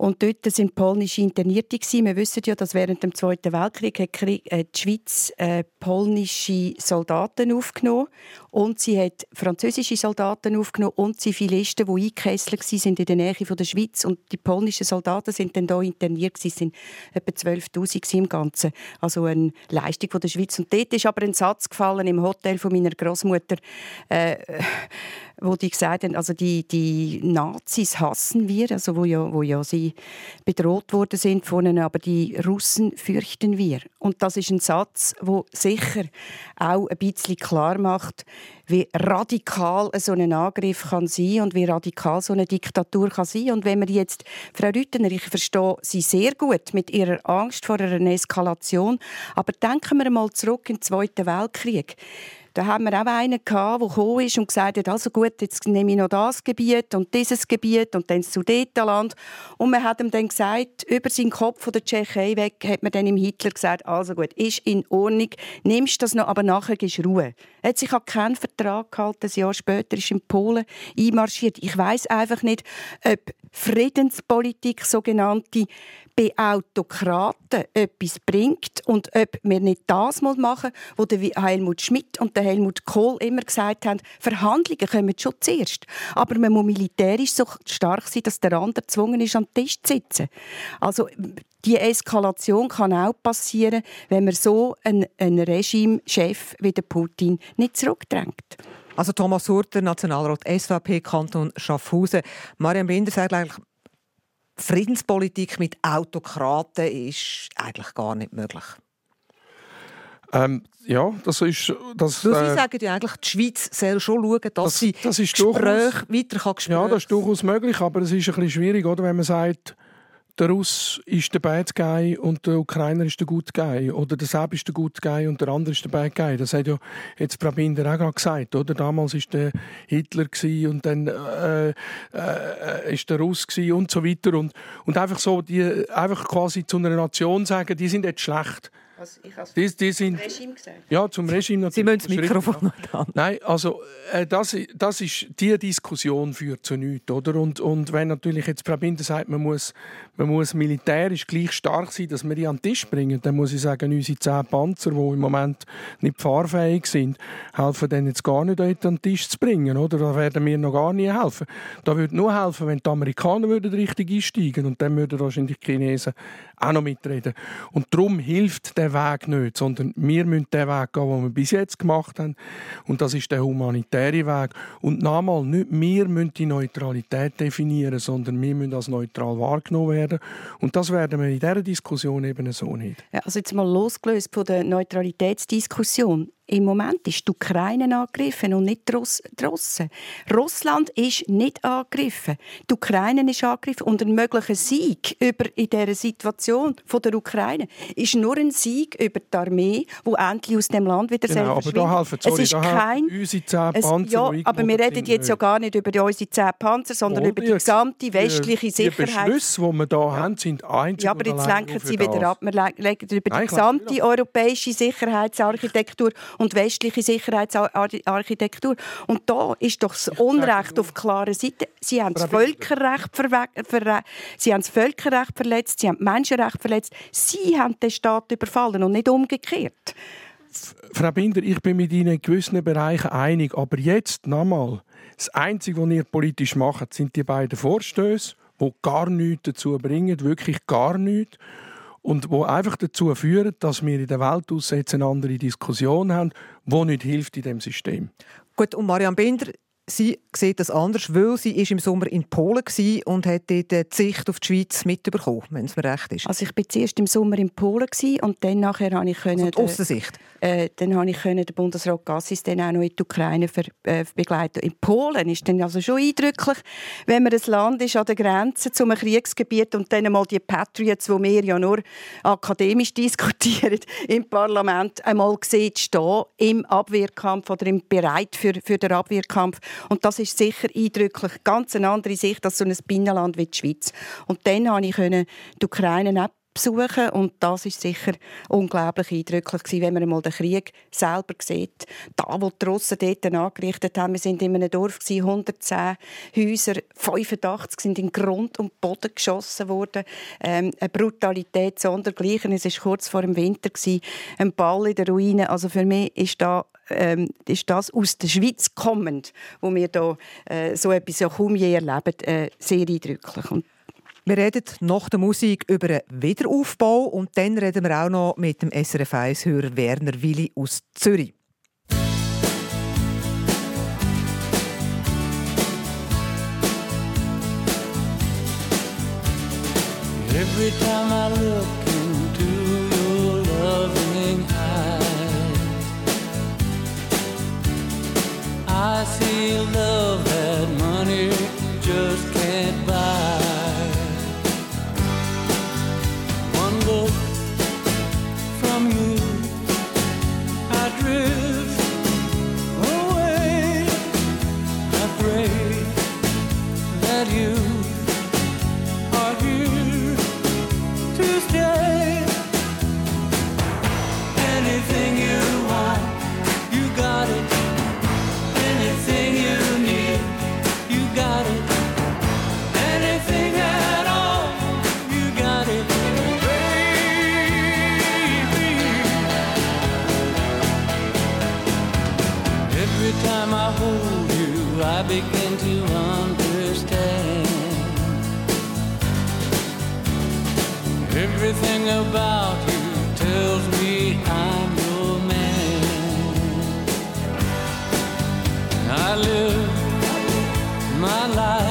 und dort sind polnische Internierte. Wir wissen ja, dass während dem Zweiten Weltkrieg die Schweiz äh, polnische Soldaten aufgenommen und sie hat französische Soldaten aufgenommen und Zivilisten, die eingekesselt waren in der Nähe der Schweiz. Und die polnischen Soldaten sind dann hier interniert. Sie sind etwa 12'000 im Ganzen. Also eine Leistung der Schweiz. Und dort ist aber ein Satz gefallen im Hotel von meiner Großmutter. Äh, wo die gesagt haben, also die, die Nazis hassen wir, also wo ja, wo ja sie bedroht worden sind von ihnen, aber die Russen fürchten wir. Und das ist ein Satz, wo sicher auch ein bisschen klar macht, wie radikal so ein Angriff kann sein und wie radikal so eine Diktatur kann sein. Und wenn wir jetzt, Frau Rüttener, ich verstehe Sie sehr gut mit Ihrer Angst vor einer Eskalation, aber denken wir mal zurück in den Zweiten Weltkrieg Da haben wir auch einen gehabt, der gekommen ist und gesagt hat, also gut, jetzt nehme ich noch das Gebiet und dieses Gebiet und dann das Sudetenland. Und man hat ihm dann gesagt, über seinen Kopf von der Tschechei weg, hat man dann im Hitler gesagt, also gut, ist in Ordnung, nimmst das noch, aber nachher gibst Ruhe. Er hat sich an keinen Vertrag gehalten, ein Jahr später ist in Polen einmarschiert. Ich weiß einfach nicht, ob Friedenspolitik, sogenannte, bei Autokraten etwas bringt und ob wir nicht das machen müssen, was Helmut Schmidt und Helmut Kohl immer gesagt haben, Verhandlungen kommen schon zuerst. Aber man muss militärisch so stark sein, dass der andere gezwungen ist, am Tisch zu sitzen. Also die Eskalation kann auch passieren, wenn man so einen, einen Regimechef wie der Putin nicht zurückdrängt. Also Thomas Hurter, Nationalrat SVP Kanton Schaffhausen. Marian Binder sagt eigentlich, Friedenspolitik mit Autokraten ist eigentlich gar nicht möglich. Ähm, ja, das ist... Das, Weil Sie äh, sagen ja eigentlich, die Schweiz soll schon schauen, dass das, sie das Gespräche weiter kann Ja, das ist durchaus möglich, aber es ist ein bisschen schwierig, oder, wenn man sagt, der Russ ist der Bad Guy und der Ukrainer ist der Good Guy. Oder der Seb ist der Good Guy und der andere ist der Bad Guy. Das hat ja jetzt Prabinder auch gerade gesagt. Oder? Damals war der Hitler und dann äh, äh, ist der Russ und so weiter. Und, und einfach so, die, einfach quasi zu einer Nation sagen, die sind jetzt schlecht. Also ich habe die, die sind, Regime gesagt. Ja, zum Regime natürlich. Sie müssen das Mikrofon noch an. Nein, also äh, das, das ist, die Diskussion führt zu nichts. Oder? Und, und wenn natürlich jetzt Prabinder sagt, man muss, man muss militärisch gleich stark sein, dass wir die an den Tisch bringen, dann muss ich sagen, unsere zehn Panzer, die im Moment nicht fahrfähig sind, helfen denen jetzt gar nicht, dort an den Tisch zu bringen. Oder? Da werden wir noch gar nie helfen. Da würde nur helfen, wenn die Amerikaner würden richtig einsteigen und dann würden wahrscheinlich die Chinesen auch noch mitreden. Und darum hilft der Weg nicht, sondern wir müssen den Weg gehen, den wir bis jetzt gemacht haben. Und das ist der humanitäre Weg. Und nochmal, nicht wir müssen die Neutralität definieren, sondern wir müssen als neutral wahrgenommen werden. Und das werden wir in dieser Diskussion eben so nicht. Ja, also jetzt mal losgelöst von der Neutralitätsdiskussion. Im Moment ist die Ukraine angegriffen und nicht die Russen. Russland ist nicht angegriffen. Die Ukraine ist angegriffen und ein möglicher Sieg über in dieser Situation von der Ukraine ist nur ein Sieg über die Armee, die endlich aus dem Land wieder genau, aber da helfen, sorry, es ist kein, unsere zehn Panzer, es, ja, aber wir reden jetzt ja gar nicht über unsere zehn Panzer, sondern über die gesamte westliche Sicherheit. Die Beschlüsse, die wir hier ja. haben, sind einzig Ja, aber jetzt lenken Sie wieder ab. Wir reden über die Nein, gesamte europäische Sicherheitsarchitektur und westliche Sicherheitsarchitektur. Und da ist doch das Unrecht auf klarer Seite. Sie haben das Völkerrecht, sie haben das Völkerrecht verletzt, sie haben das Menschenrecht verletzt. Sie haben den Staat überfallen und nicht umgekehrt. Frau Binder, ich bin mit Ihnen in gewissen Bereichen einig, aber jetzt nochmal. Das Einzige, was ihr politisch macht, sind die beiden Vorstöße, die gar nichts dazu bringen, wirklich gar nichts und wo einfach dazu führen, dass wir in der Welt jetzt eine andere Diskussion haben, die nicht hilft in dem System. Gut, und Marianne Binder, Sie sieht das anders, weil sie ist im Sommer in Polen war und hat dort die Sicht auf die Schweiz mitbekommen, wenn es mir recht ist. Also ich war zuerst im Sommer in Polen und dann nachher habe ich können, also die Aussensicht. Äh, dann habe ich können den Bundesrat Gassis dann auch noch in die Ukraine ver, äh, begleiten. In Polen ist dann also schon eindrücklich, wenn man ein Land ist an der Grenze zu einem Kriegsgebiet und dann einmal die Patriots, wo wir ja nur akademisch diskutieren, im Parlament einmal sieht stehen im Abwehrkampf oder im Bereit für, für den Abwehrkampf und das ist sicher eindrücklich, ganz eine andere Sicht als so ein Binnenland wie die Schweiz. Und dann konnte ich die Ukraine besuchen und das ist sicher unglaublich eindrücklich gewesen, wenn man einmal den Krieg selber sieht. Da, wo die Russen dort angerichtet haben, wir sind in einem Dorf 110 Häuser, 85 sind in Grund und Boden geschossen worden. Ähm, eine Brutalität sondergleichen. Es war kurz vor dem Winter gewesen, ein Ball in der Ruine. Also für mich ist da ähm, ist das aus der Schweiz kommend, wo wir da äh, so etwas ja kaum je erleben, äh, sehr eindrücklich. Und wir reden nach der Musik über einen Wiederaufbau und dann reden wir auch noch mit dem SRF 1-Hörer Werner Willi aus Zürich. Every time I look I see love that money everything about you tells me I'm your man. I live my life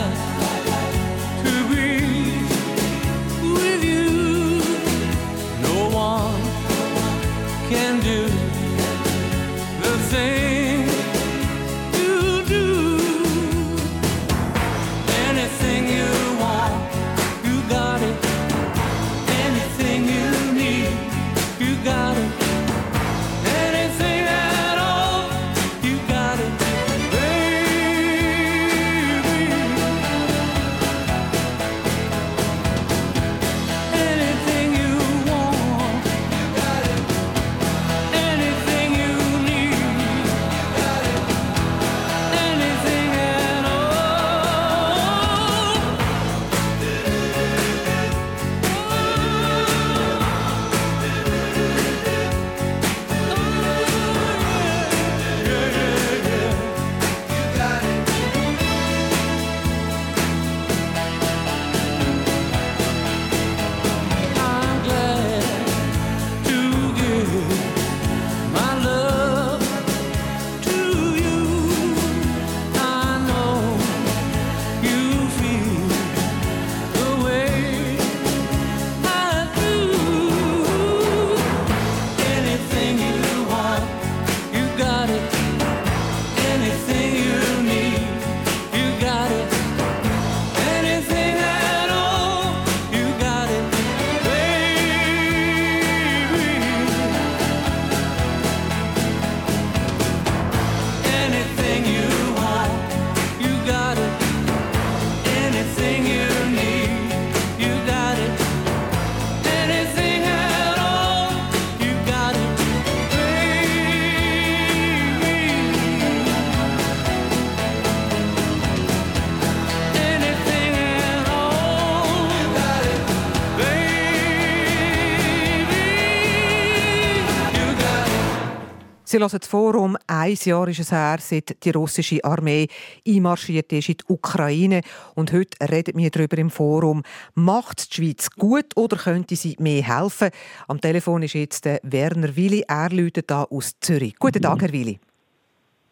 Sie hören das Forum. Ein Jahr ist es her, seit die russische Armee einmarschiert ist in die Ukraine. Und heute reden wir darüber im Forum. Macht die Schweiz gut oder könnte sie mehr helfen? Am Telefon ist jetzt Werner Willi. Er läutet da aus Zürich. Guten Tag, Herr Willi.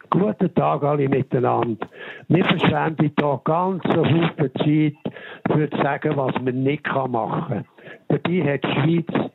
Guten Tag alle miteinander. Wir verschwenden hier ganz so viel Zeit, für zu sagen, was man nicht machen kann. Dabei hat die Schweiz,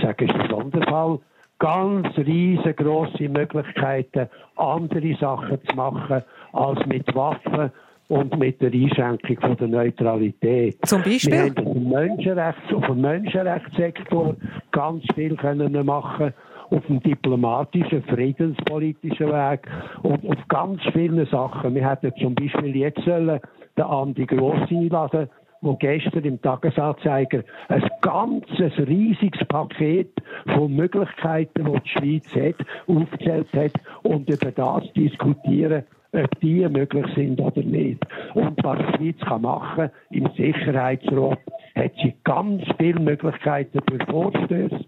sage es im Sonderfall, ganz riesengroße Möglichkeiten, andere Sachen zu machen, als mit Waffen und mit der Einschränkung von der Neutralität. Zum Beispiel? Wir haben auf dem, Menschenrechts, auf dem Menschenrechtssektor ganz viel können machen auf dem diplomatischen, friedenspolitischen Weg und auf ganz vielen Sachen. Wir hätten zum Beispiel jetzt sollen den Andi Gross einladen wo gestern im Tagesanzeiger ein ganzes riesiges Paket von Möglichkeiten, die die Schweiz hat, aufgezählt hat und über das diskutieren, ob die möglich sind oder nicht. Und was die Schweiz kann machen im Sicherheitsrat, hat sie ganz viele Möglichkeiten für Vorstöße,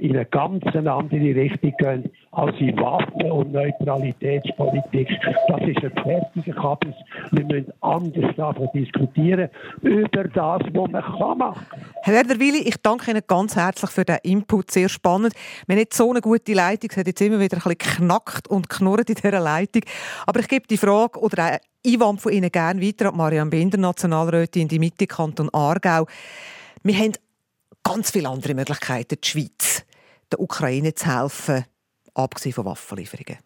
die in eine ganz andere Richtung gehen als in Waffen- und Neutralitätspolitik. Das ist ein fertiger Kabis. Wir müssen anders davon diskutieren, über das, was man kann machen kann. Herr Werder Willi, ich danke Ihnen ganz herzlich für den Input. Sehr spannend. Wir haben nicht so eine gute Leitung. Es hat jetzt immer wieder ein bisschen knackt und knurrt in dieser Leitung. Aber ich gebe die Frage oder einen Einwand von Ihnen gerne weiter an Marianne Binder, Nationalrätin in die Mitte Kanton Aargau. Wir haben ganz viele andere Möglichkeiten, die Schweiz der Ukraine zu helfen, abgesehen von Waffenlieferungen.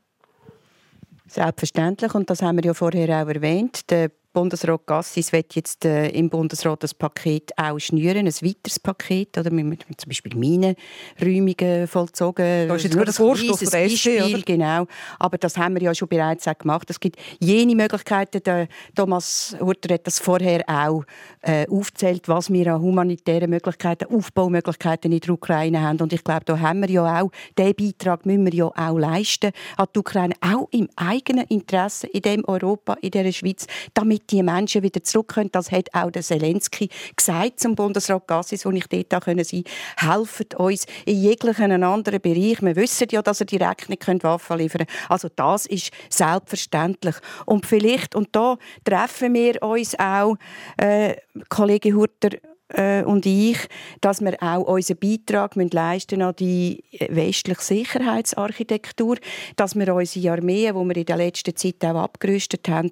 Selbstverständlich, und das haben wir ja vorher auch erwähnt. Der Bundesrat Gassis wird jetzt äh, im Bundesrat das Paket auch schnüren, ein weiteres Paket, oder mit, mit zum Beispiel Minenräumungen vollzogen. Das ist jetzt nur das Vorstoß der Beispiel, genau. Aber das haben wir ja schon bereits auch gemacht. Es gibt jene Möglichkeiten, der Thomas Hurter hat das vorher auch äh, aufgezählt, was wir an humanitären Möglichkeiten, Aufbaumöglichkeiten in der Ukraine haben. Und ich glaube, da haben wir ja auch, diesen Beitrag müssen wir ja auch leisten an die Ukraine, auch im eigenen Interesse in dem Europa, in der Schweiz, damit die Menschen wieder zurückkommen. Das hat auch der Zelensky gesagt zum Bundesrat Gassis, wo ich dort auch sein konnte. Helfen uns in jeglichen anderen Bereich. Wir wissen ja, dass er direkt nicht Waffen liefern können. Also das ist selbstverständlich. Und vielleicht, und da treffen wir uns auch, äh, Kollege Hurter, äh, und ich, dass wir auch unseren Beitrag leisten an die westliche Sicherheitsarchitektur, dass wir unsere Armee, die wir in der letzten Zeit auch abgerüstet haben,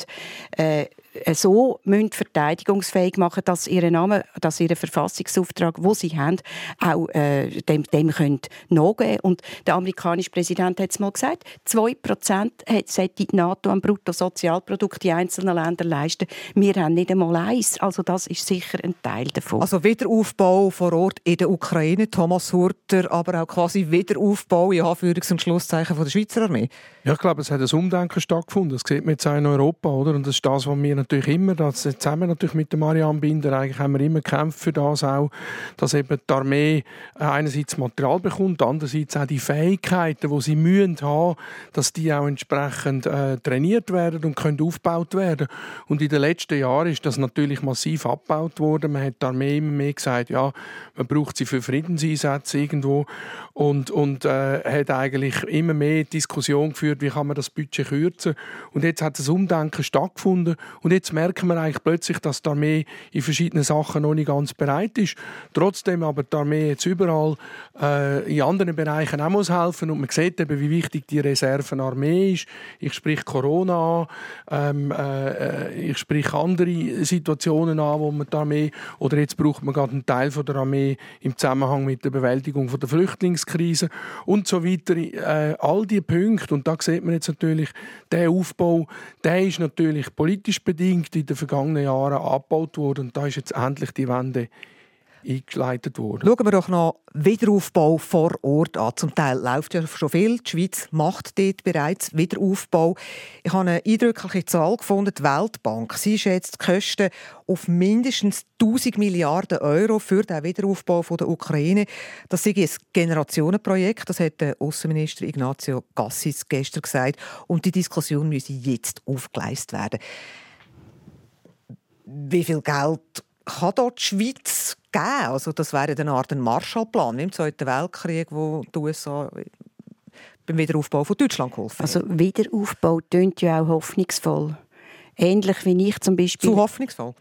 äh, so müssen verteidigungsfähig machen, dass ihr Name, dass ihr Verfassungsauftrag, wo sie haben, auch äh, dem, dem können nachgehen. Und der amerikanische Präsident hat es mal gesagt: 2% sollte die NATO am Bruttosozialprodukt die einzelnen Länder leisten. Wir haben nicht einmal eins. Also das ist sicher ein Teil davon. Also Wiederaufbau vor Ort in der Ukraine, Thomas Hurter, aber auch quasi Wiederaufbau in Anführungs- und Schlusszeichen von der Schweizer Armee. Ja, ich glaube, es hat ein Umdenken stattgefunden. Das sieht man jetzt auch in Europa, oder? Und das ist das, was wir natürlich immer, das, zusammen natürlich mit der Marianne Binder, eigentlich haben wir immer gekämpft für das auch, dass eben die Armee äh, einerseits Material bekommt, andererseits auch die Fähigkeiten, die sie müssen haben, dass die auch entsprechend äh, trainiert werden und können aufgebaut werden. Und in den letzten Jahren ist das natürlich massiv abgebaut worden. Man hat die Armee immer mehr gesagt, ja, man braucht sie für Friedenseinsätze irgendwo und, und äh, hat eigentlich immer mehr Diskussion geführt, wie kann man das Budget kürzen. Und jetzt hat das Umdenken stattgefunden und jetzt merken wir eigentlich plötzlich, dass die Armee in verschiedenen Sachen noch nicht ganz bereit ist. Trotzdem aber die Armee jetzt überall äh, in anderen Bereichen auch muss helfen und man sieht eben, wie wichtig die Reservenarmee ist. Ich sprich Corona an, ähm, äh, ich sprich andere Situationen an, wo man die Armee oder jetzt braucht man gerade einen Teil von der Armee im Zusammenhang mit der Bewältigung von der Flüchtlingskrise und so weiter. Äh, all diese Punkte und da sieht man jetzt natürlich, der Aufbau, der ist natürlich politisch bedingt in den vergangenen Jahren abgebaut worden und da ist jetzt endlich die Wende eingeleitet worden. Schauen wir doch noch Wiederaufbau vor Ort an. Zum Teil läuft ja schon viel. Die Schweiz macht dort bereits Wiederaufbau. Ich habe eine eindrückliche Zahl gefunden. Die Weltbank sie schätzt die Kosten auf mindestens 1000 Milliarden Euro für den Wiederaufbau der Ukraine. Das ist ein Generationenprojekt. Das hat der Außenminister Ignazio Gassis gestern gesagt. Und die Diskussion müsse jetzt aufgeleistet werden. Wie viel Geld kann dort die Schweiz geben? Also das wäre eine Art Marshallplan im Zweiten Weltkrieg, wo die USA beim Wiederaufbau von Deutschland geholfen Also Wiederaufbau klingt ja auch hoffnungsvoll. Ähnlich wie ich zum Beispiel. Zu hoffnungsvoll?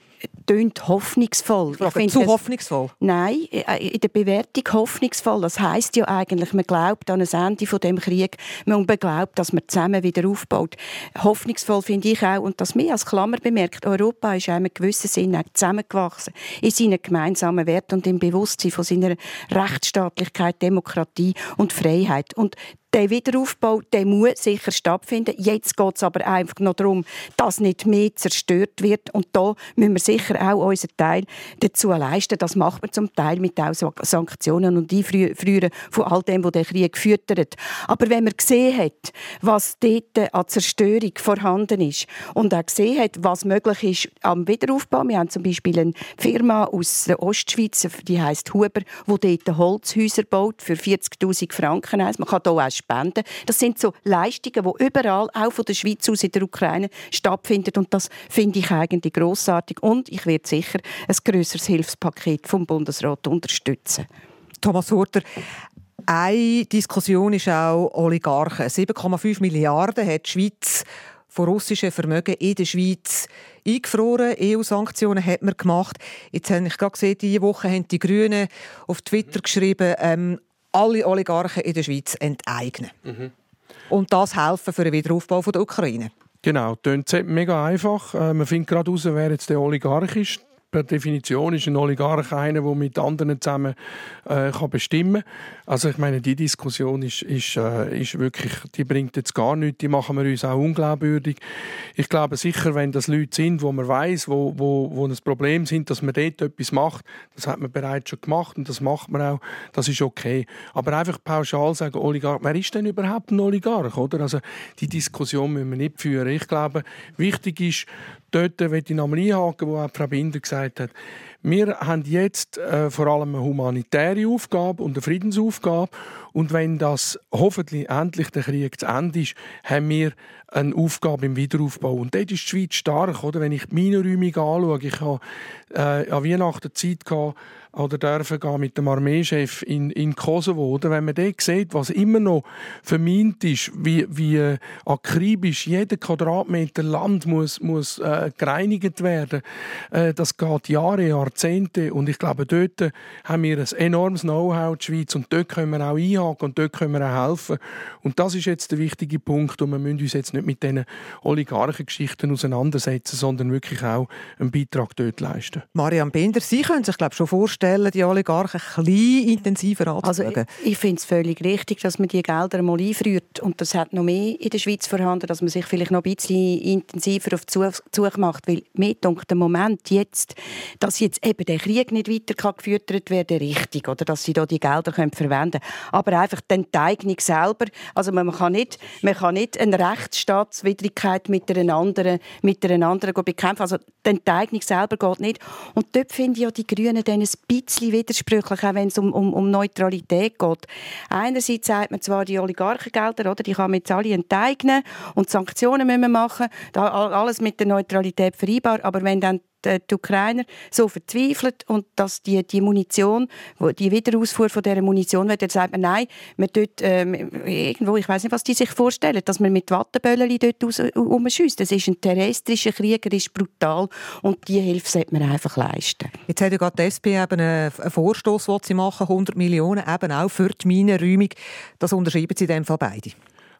Tönt hoffnungsvoll. Frage, ich zu hoffnungsvoll? Nein, äh, in der Bewertung hoffnungsvoll. Das heißt ja eigentlich, man glaubt an ein Ende von dem Krieg. Man glaubt, dass man zusammen wieder aufbaut. Hoffnungsvoll finde ich auch, und das mir als Klammer bemerkt, Europa ist in einem gewissen Sinne zusammengewachsen in seinen gemeinsamen Werten und im Bewusstsein von seiner Rechtsstaatlichkeit, Demokratie und Freiheit. Und der Wiederaufbau der muss sicher stattfinden. Jetzt geht es aber einfach noch darum, dass nicht mehr zerstört wird. Und da müssen wir sicher auch unseren Teil dazu leisten. Das macht man zum Teil mit auch Sanktionen und Einfrieren von all dem, was der Krieg füttert. Aber wenn man gesehen hat, was dort an Zerstörung vorhanden ist und auch gesehen hat, was möglich ist am Wiederaufbau. Wir haben zum Beispiel eine Firma aus der Ostschweiz, die heißt Huber, die dort Holzhäuser baut für 40'000 Franken. Man kann hier auch spenden. Das sind so Leistungen, die überall, auch von der Schweiz aus in der Ukraine, stattfinden. Und das finde ich eigentlich großartig. Und ich werde sicher ein größeres Hilfspaket vom Bundesrat unterstützen. Thomas Hurter, eine Diskussion ist auch Oligarchen. 7,5 Milliarden hat die Schweiz von russischen Vermögen in der Schweiz eingefroren. EU-Sanktionen hat man gemacht. Jetzt habe ich gerade gesehen, diese Woche haben die Grünen auf Twitter geschrieben, ähm, alle Oligarchen in der Schweiz enteignen. Mhm. Und das helfen für den Wiederaufbau der Ukraine. Genau, das klingt mega einfach. Äh, man findet gerade heraus, wer jetzt der Oligarch ist per Definition ist ein Oligarch einer, der mit anderen zusammen äh, kann bestimmen kann. Also ich meine, die Diskussion ist, ist, äh, ist wirklich, die bringt jetzt gar nichts, die machen wir uns auch unglaubwürdig. Ich glaube sicher, wenn das Leute sind, wo man weiß, wo, wo, wo ein Problem sind, dass man dort etwas macht, das hat man bereits schon gemacht und das macht man auch, das ist okay. Aber einfach pauschal sagen, Oligarch, wer ist denn überhaupt ein Oligarch? Oder? Also die Diskussion müssen wir nicht führen. Ich glaube, wichtig ist, dort will ich nochmal einhaken, wo auch Frau Binder gesagt hat, wir haben jetzt äh, vor allem eine humanitäre Aufgabe und eine Friedensaufgabe. Und wenn das hoffentlich endlich der Krieg zu Ende ist, haben wir eine Aufgabe im Wiederaufbau. Und dort ist die Schweiz stark. Oder? Wenn ich die Minenräumung anschaue, ich habe äh, an Weihnachten Zeit gehabt, oder dürfen gehen mit dem Armeechef in, in Kosovo. Oder wenn man dort sieht, was immer noch vermint ist, wie, wie akribisch jeder Quadratmeter Land muss, muss äh, gereinigt werden, äh, das geht Jahre, Jahrzehnte. Und ich glaube, dort haben wir ein enormes Know-how der Schweiz und dort können wir auch einhaken und dort können wir auch helfen. Und das ist jetzt der wichtige Punkt und wir müssen uns jetzt nicht mit diesen Oligarchengeschichten auseinandersetzen, sondern wirklich auch einen Beitrag dort leisten. Marian Binder, Sie können sich glaube ich, schon vorstellen, die Oligarchen ein bisschen intensiver anzuschauen. Also ich, ich finde es völlig richtig, dass man die Gelder mal einfriert und das hat noch mehr in der Schweiz vorhanden, dass man sich vielleicht noch ein bisschen intensiver auf die Suche macht, weil mir denkt der Moment jetzt, dass jetzt eben der Krieg nicht weiter geführt werden richtig, oder dass sie da die Gelder können verwenden können. Aber einfach die Enteignung selber, also man kann nicht, man kann nicht eine Rechtsstaatswidrigkeit mit einer anderen, mit einer anderen bekämpfen. Also die Enteignung selber geht nicht. Und dort finde ich ja die Grünen dann ein bisschen widersprüchlich, auch wenn es um, um, um Neutralität geht. Einerseits sagt man zwar, die Oligarchengelder, oder, die kann man jetzt alle enteignen und Sanktionen müssen wir machen, da alles mit der Neutralität vereinbar, aber wenn dann die Ukrainer so verzweifelt und dass die, die Munition, die Wiederausfuhr von dieser Munition, wird, sagt man, nein, wir dort, ähm, irgendwo, ich weiß nicht, was die sich vorstellen, dass man mit Watteböllen dort raus, umschießt. Das ist ein terrestrischer Krieg, er ist brutal und diese Hilfe sollte man einfach leisten. Jetzt hat ja gerade die SP eben einen Vorstoß, den sie machen, 100 Millionen, eben auch für die Minenräumung. Das unterschreiben sie in dem Fall beide.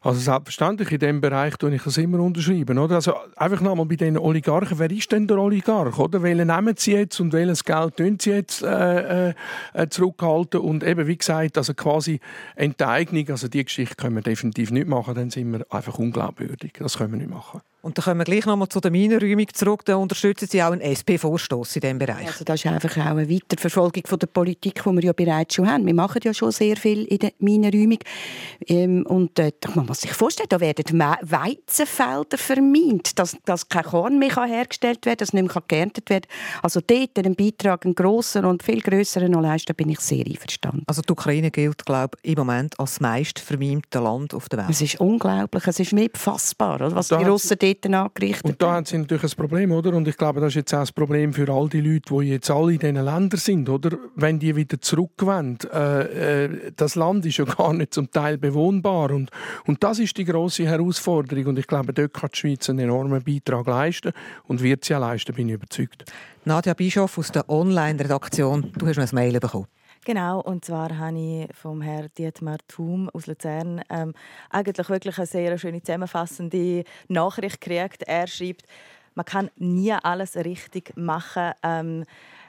Also selbstverständlich, in diesem Bereich tue ich das immer unterschreiben. Oder? Also einfach nochmal bei den Oligarchen, wer ist denn der Oligarch? Oder? Welchen nehmen sie jetzt und welches Geld tun sie jetzt äh, äh, zurückhalten? Und eben, wie gesagt, also quasi Enteignung, also die Geschichte können wir definitiv nicht machen, dann sind wir einfach unglaubwürdig. Das können wir nicht machen. Und dann kommen wir gleich nochmal zu der Minenräumung zurück. Da unterstützen Sie auch einen SP-Vorstoß in diesem Bereich. Also das ist einfach auch eine Weiterverfolgung von der Politik, die wir ja bereits schon haben. Wir machen ja schon sehr viel in der Minenräumung. Ähm, und äh, man muss sich vorstellen, da werden Weizenfelder vermint, dass, dass kein Korn mehr hergestellt werden kann, dass nicht mehr geerntet werden kann. Also dort einen Beitrag, einen grossen und viel grösseren noch leisten, bin ich sehr einverstanden. Also die Ukraine gilt, glaube ich, im Moment als meist verminte Land auf der Welt. Es ist unglaublich, es ist nicht fassbar, was die Russen dort dort angerichtet Und da haben sie natürlich ein Problem, oder? Und ich glaube, das ist jetzt auch das Problem für all die Leute, die jetzt alle in diesen Ländern sind, oder? Wenn die wieder zurückwenden, äh, äh, das Land ist ja gar nicht zum Teil bewohnbar und, und das ist die große Herausforderung und ich glaube, dort kann die Schweiz einen enormen Beitrag leisten und wird sie auch leisten, bin ich überzeugt. Nadja Bischof aus der Online-Redaktion, du hast noch ein Mail bekommen. Genau, und zwar habe ich vom Herrn Dietmar Thum aus Luzern ähm, eigentlich wirklich eine sehr schöne zusammenfassende Nachricht gekriegt. Er schreibt, man kann nie alles richtig machen. Ähm,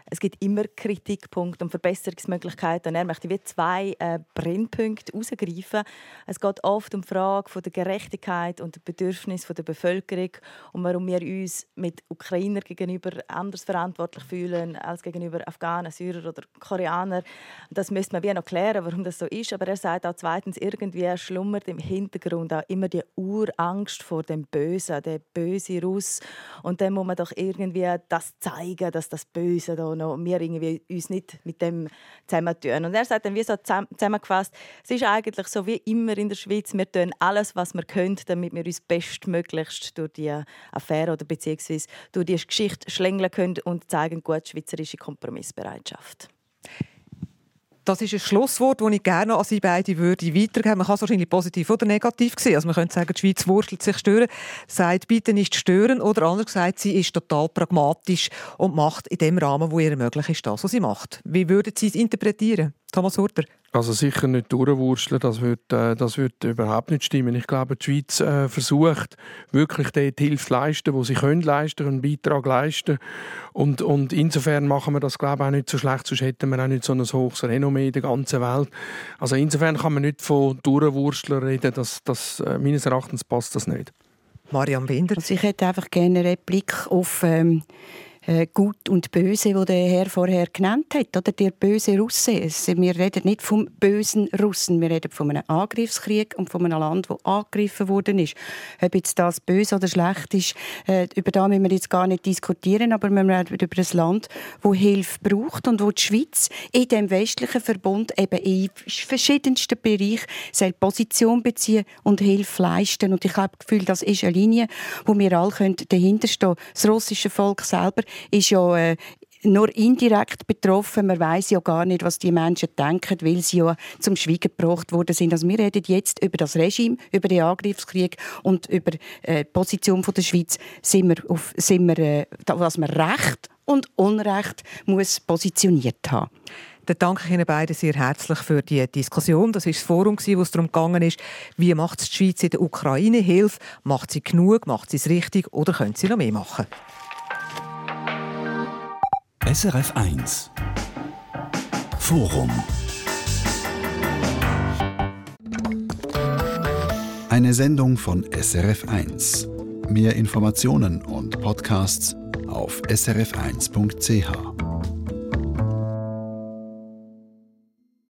es gibt immer Kritikpunkte und Verbesserungsmöglichkeiten. Und er möchte wie zwei äh, Brennpunkte herausgreifen. Es geht oft um die Frage von der Gerechtigkeit und der Bedürfnis der Bevölkerung und warum wir uns mit Ukrainer gegenüber anders verantwortlich fühlen als gegenüber Afghanen, Syrer oder Koreaner. Das müsste man wie noch klären, warum das so ist. Aber er sagt auch zweitens, irgendwie schlummert im Hintergrund auch immer die Urangst vor dem Bösen, der böse Russ. Und dann muss man doch irgendwie das zeigen, dass das Böse da noch wir irgendwie uns nicht mit dem zusammentun. Und er sagt dann wie so zusammengefasst, es ist eigentlich so wie immer in der Schweiz, wir tun alles, was wir können, damit wir uns bestmöglichst durch die Affäre oder beziehungsweise durch die Geschichte schlängeln können und zeigen gut schweizerische Kompromissbereitschaft. Das ist ein Schlusswort, das ich gerne an Sie beide würde weitergeben. Man kann es wahrscheinlich positiv oder negativ sehen. Also man könnte sagen, die Schweiz wurschtelt sich stören, sagt bitte nicht stören oder anders gesagt, sie ist total pragmatisch und macht in dem Rahmen, wo ihr möglich ist, das, was sie macht. Wie würden Sie es interpretieren, Thomas Hurter? Also sicher nicht durchwurschteln, das wird, äh, das wird überhaupt nicht stimmen. Ich glaube, die Schweiz äh, versucht wirklich dort Hilfe zu leisten, wo sie können leisten, einen Beitrag leisten. Und, und insofern machen wir das, glaube ich, auch nicht so schlecht, sonst hätten wir auch nicht so ein hohes Renommee in der ganzen Welt. Also insofern kann man nicht von Durchwursteln reden, das, das, äh, meines Erachtens passt das nicht. Mariam Binder? Also ich hätte einfach gerne einen Blick auf... Ähm äh, Gut und Böse, wo der Herr vorher genannt hat, oder der böse Russe. Wir reden nicht vom bösen Russen, wir reden von einem Angriffskrieg und von einem Land, das angegriffen worden ist. Ob jetzt das böse oder schlecht ist, äh, über das müssen wir jetzt gar nicht diskutieren, aber wir reden über ein Land, das Hilfe braucht und wo die Schweiz in dem westlichen Verbund eben in verschiedensten Bereichen Position beziehen und Hilfe leisten. Und ich habe das Gefühl, das ist eine Linie, wo wir alle dahinter stehen können. Das russische Volk selber ist ja äh, nur indirekt betroffen. Man weiß ja gar nicht, was die Menschen denken, weil sie ja zum Schweigen gebracht worden sind. Also wir reden jetzt über das Regime, über den Angriffskrieg und über äh, die Position der Schweiz, sind wir, auf, sind wir äh, was man Recht und Unrecht muss positioniert haben. Dann danke ich Ihnen beiden sehr herzlich für die Diskussion. Das war das Forum, wo es darum ging, ist, wie macht die Schweiz in der Ukraine Hilfe? Macht sie genug? Macht sie es richtig? Oder können sie noch mehr machen? SRF 1 Forum Eine Sendung von SRF 1. Mehr Informationen und Podcasts auf srf1.ch.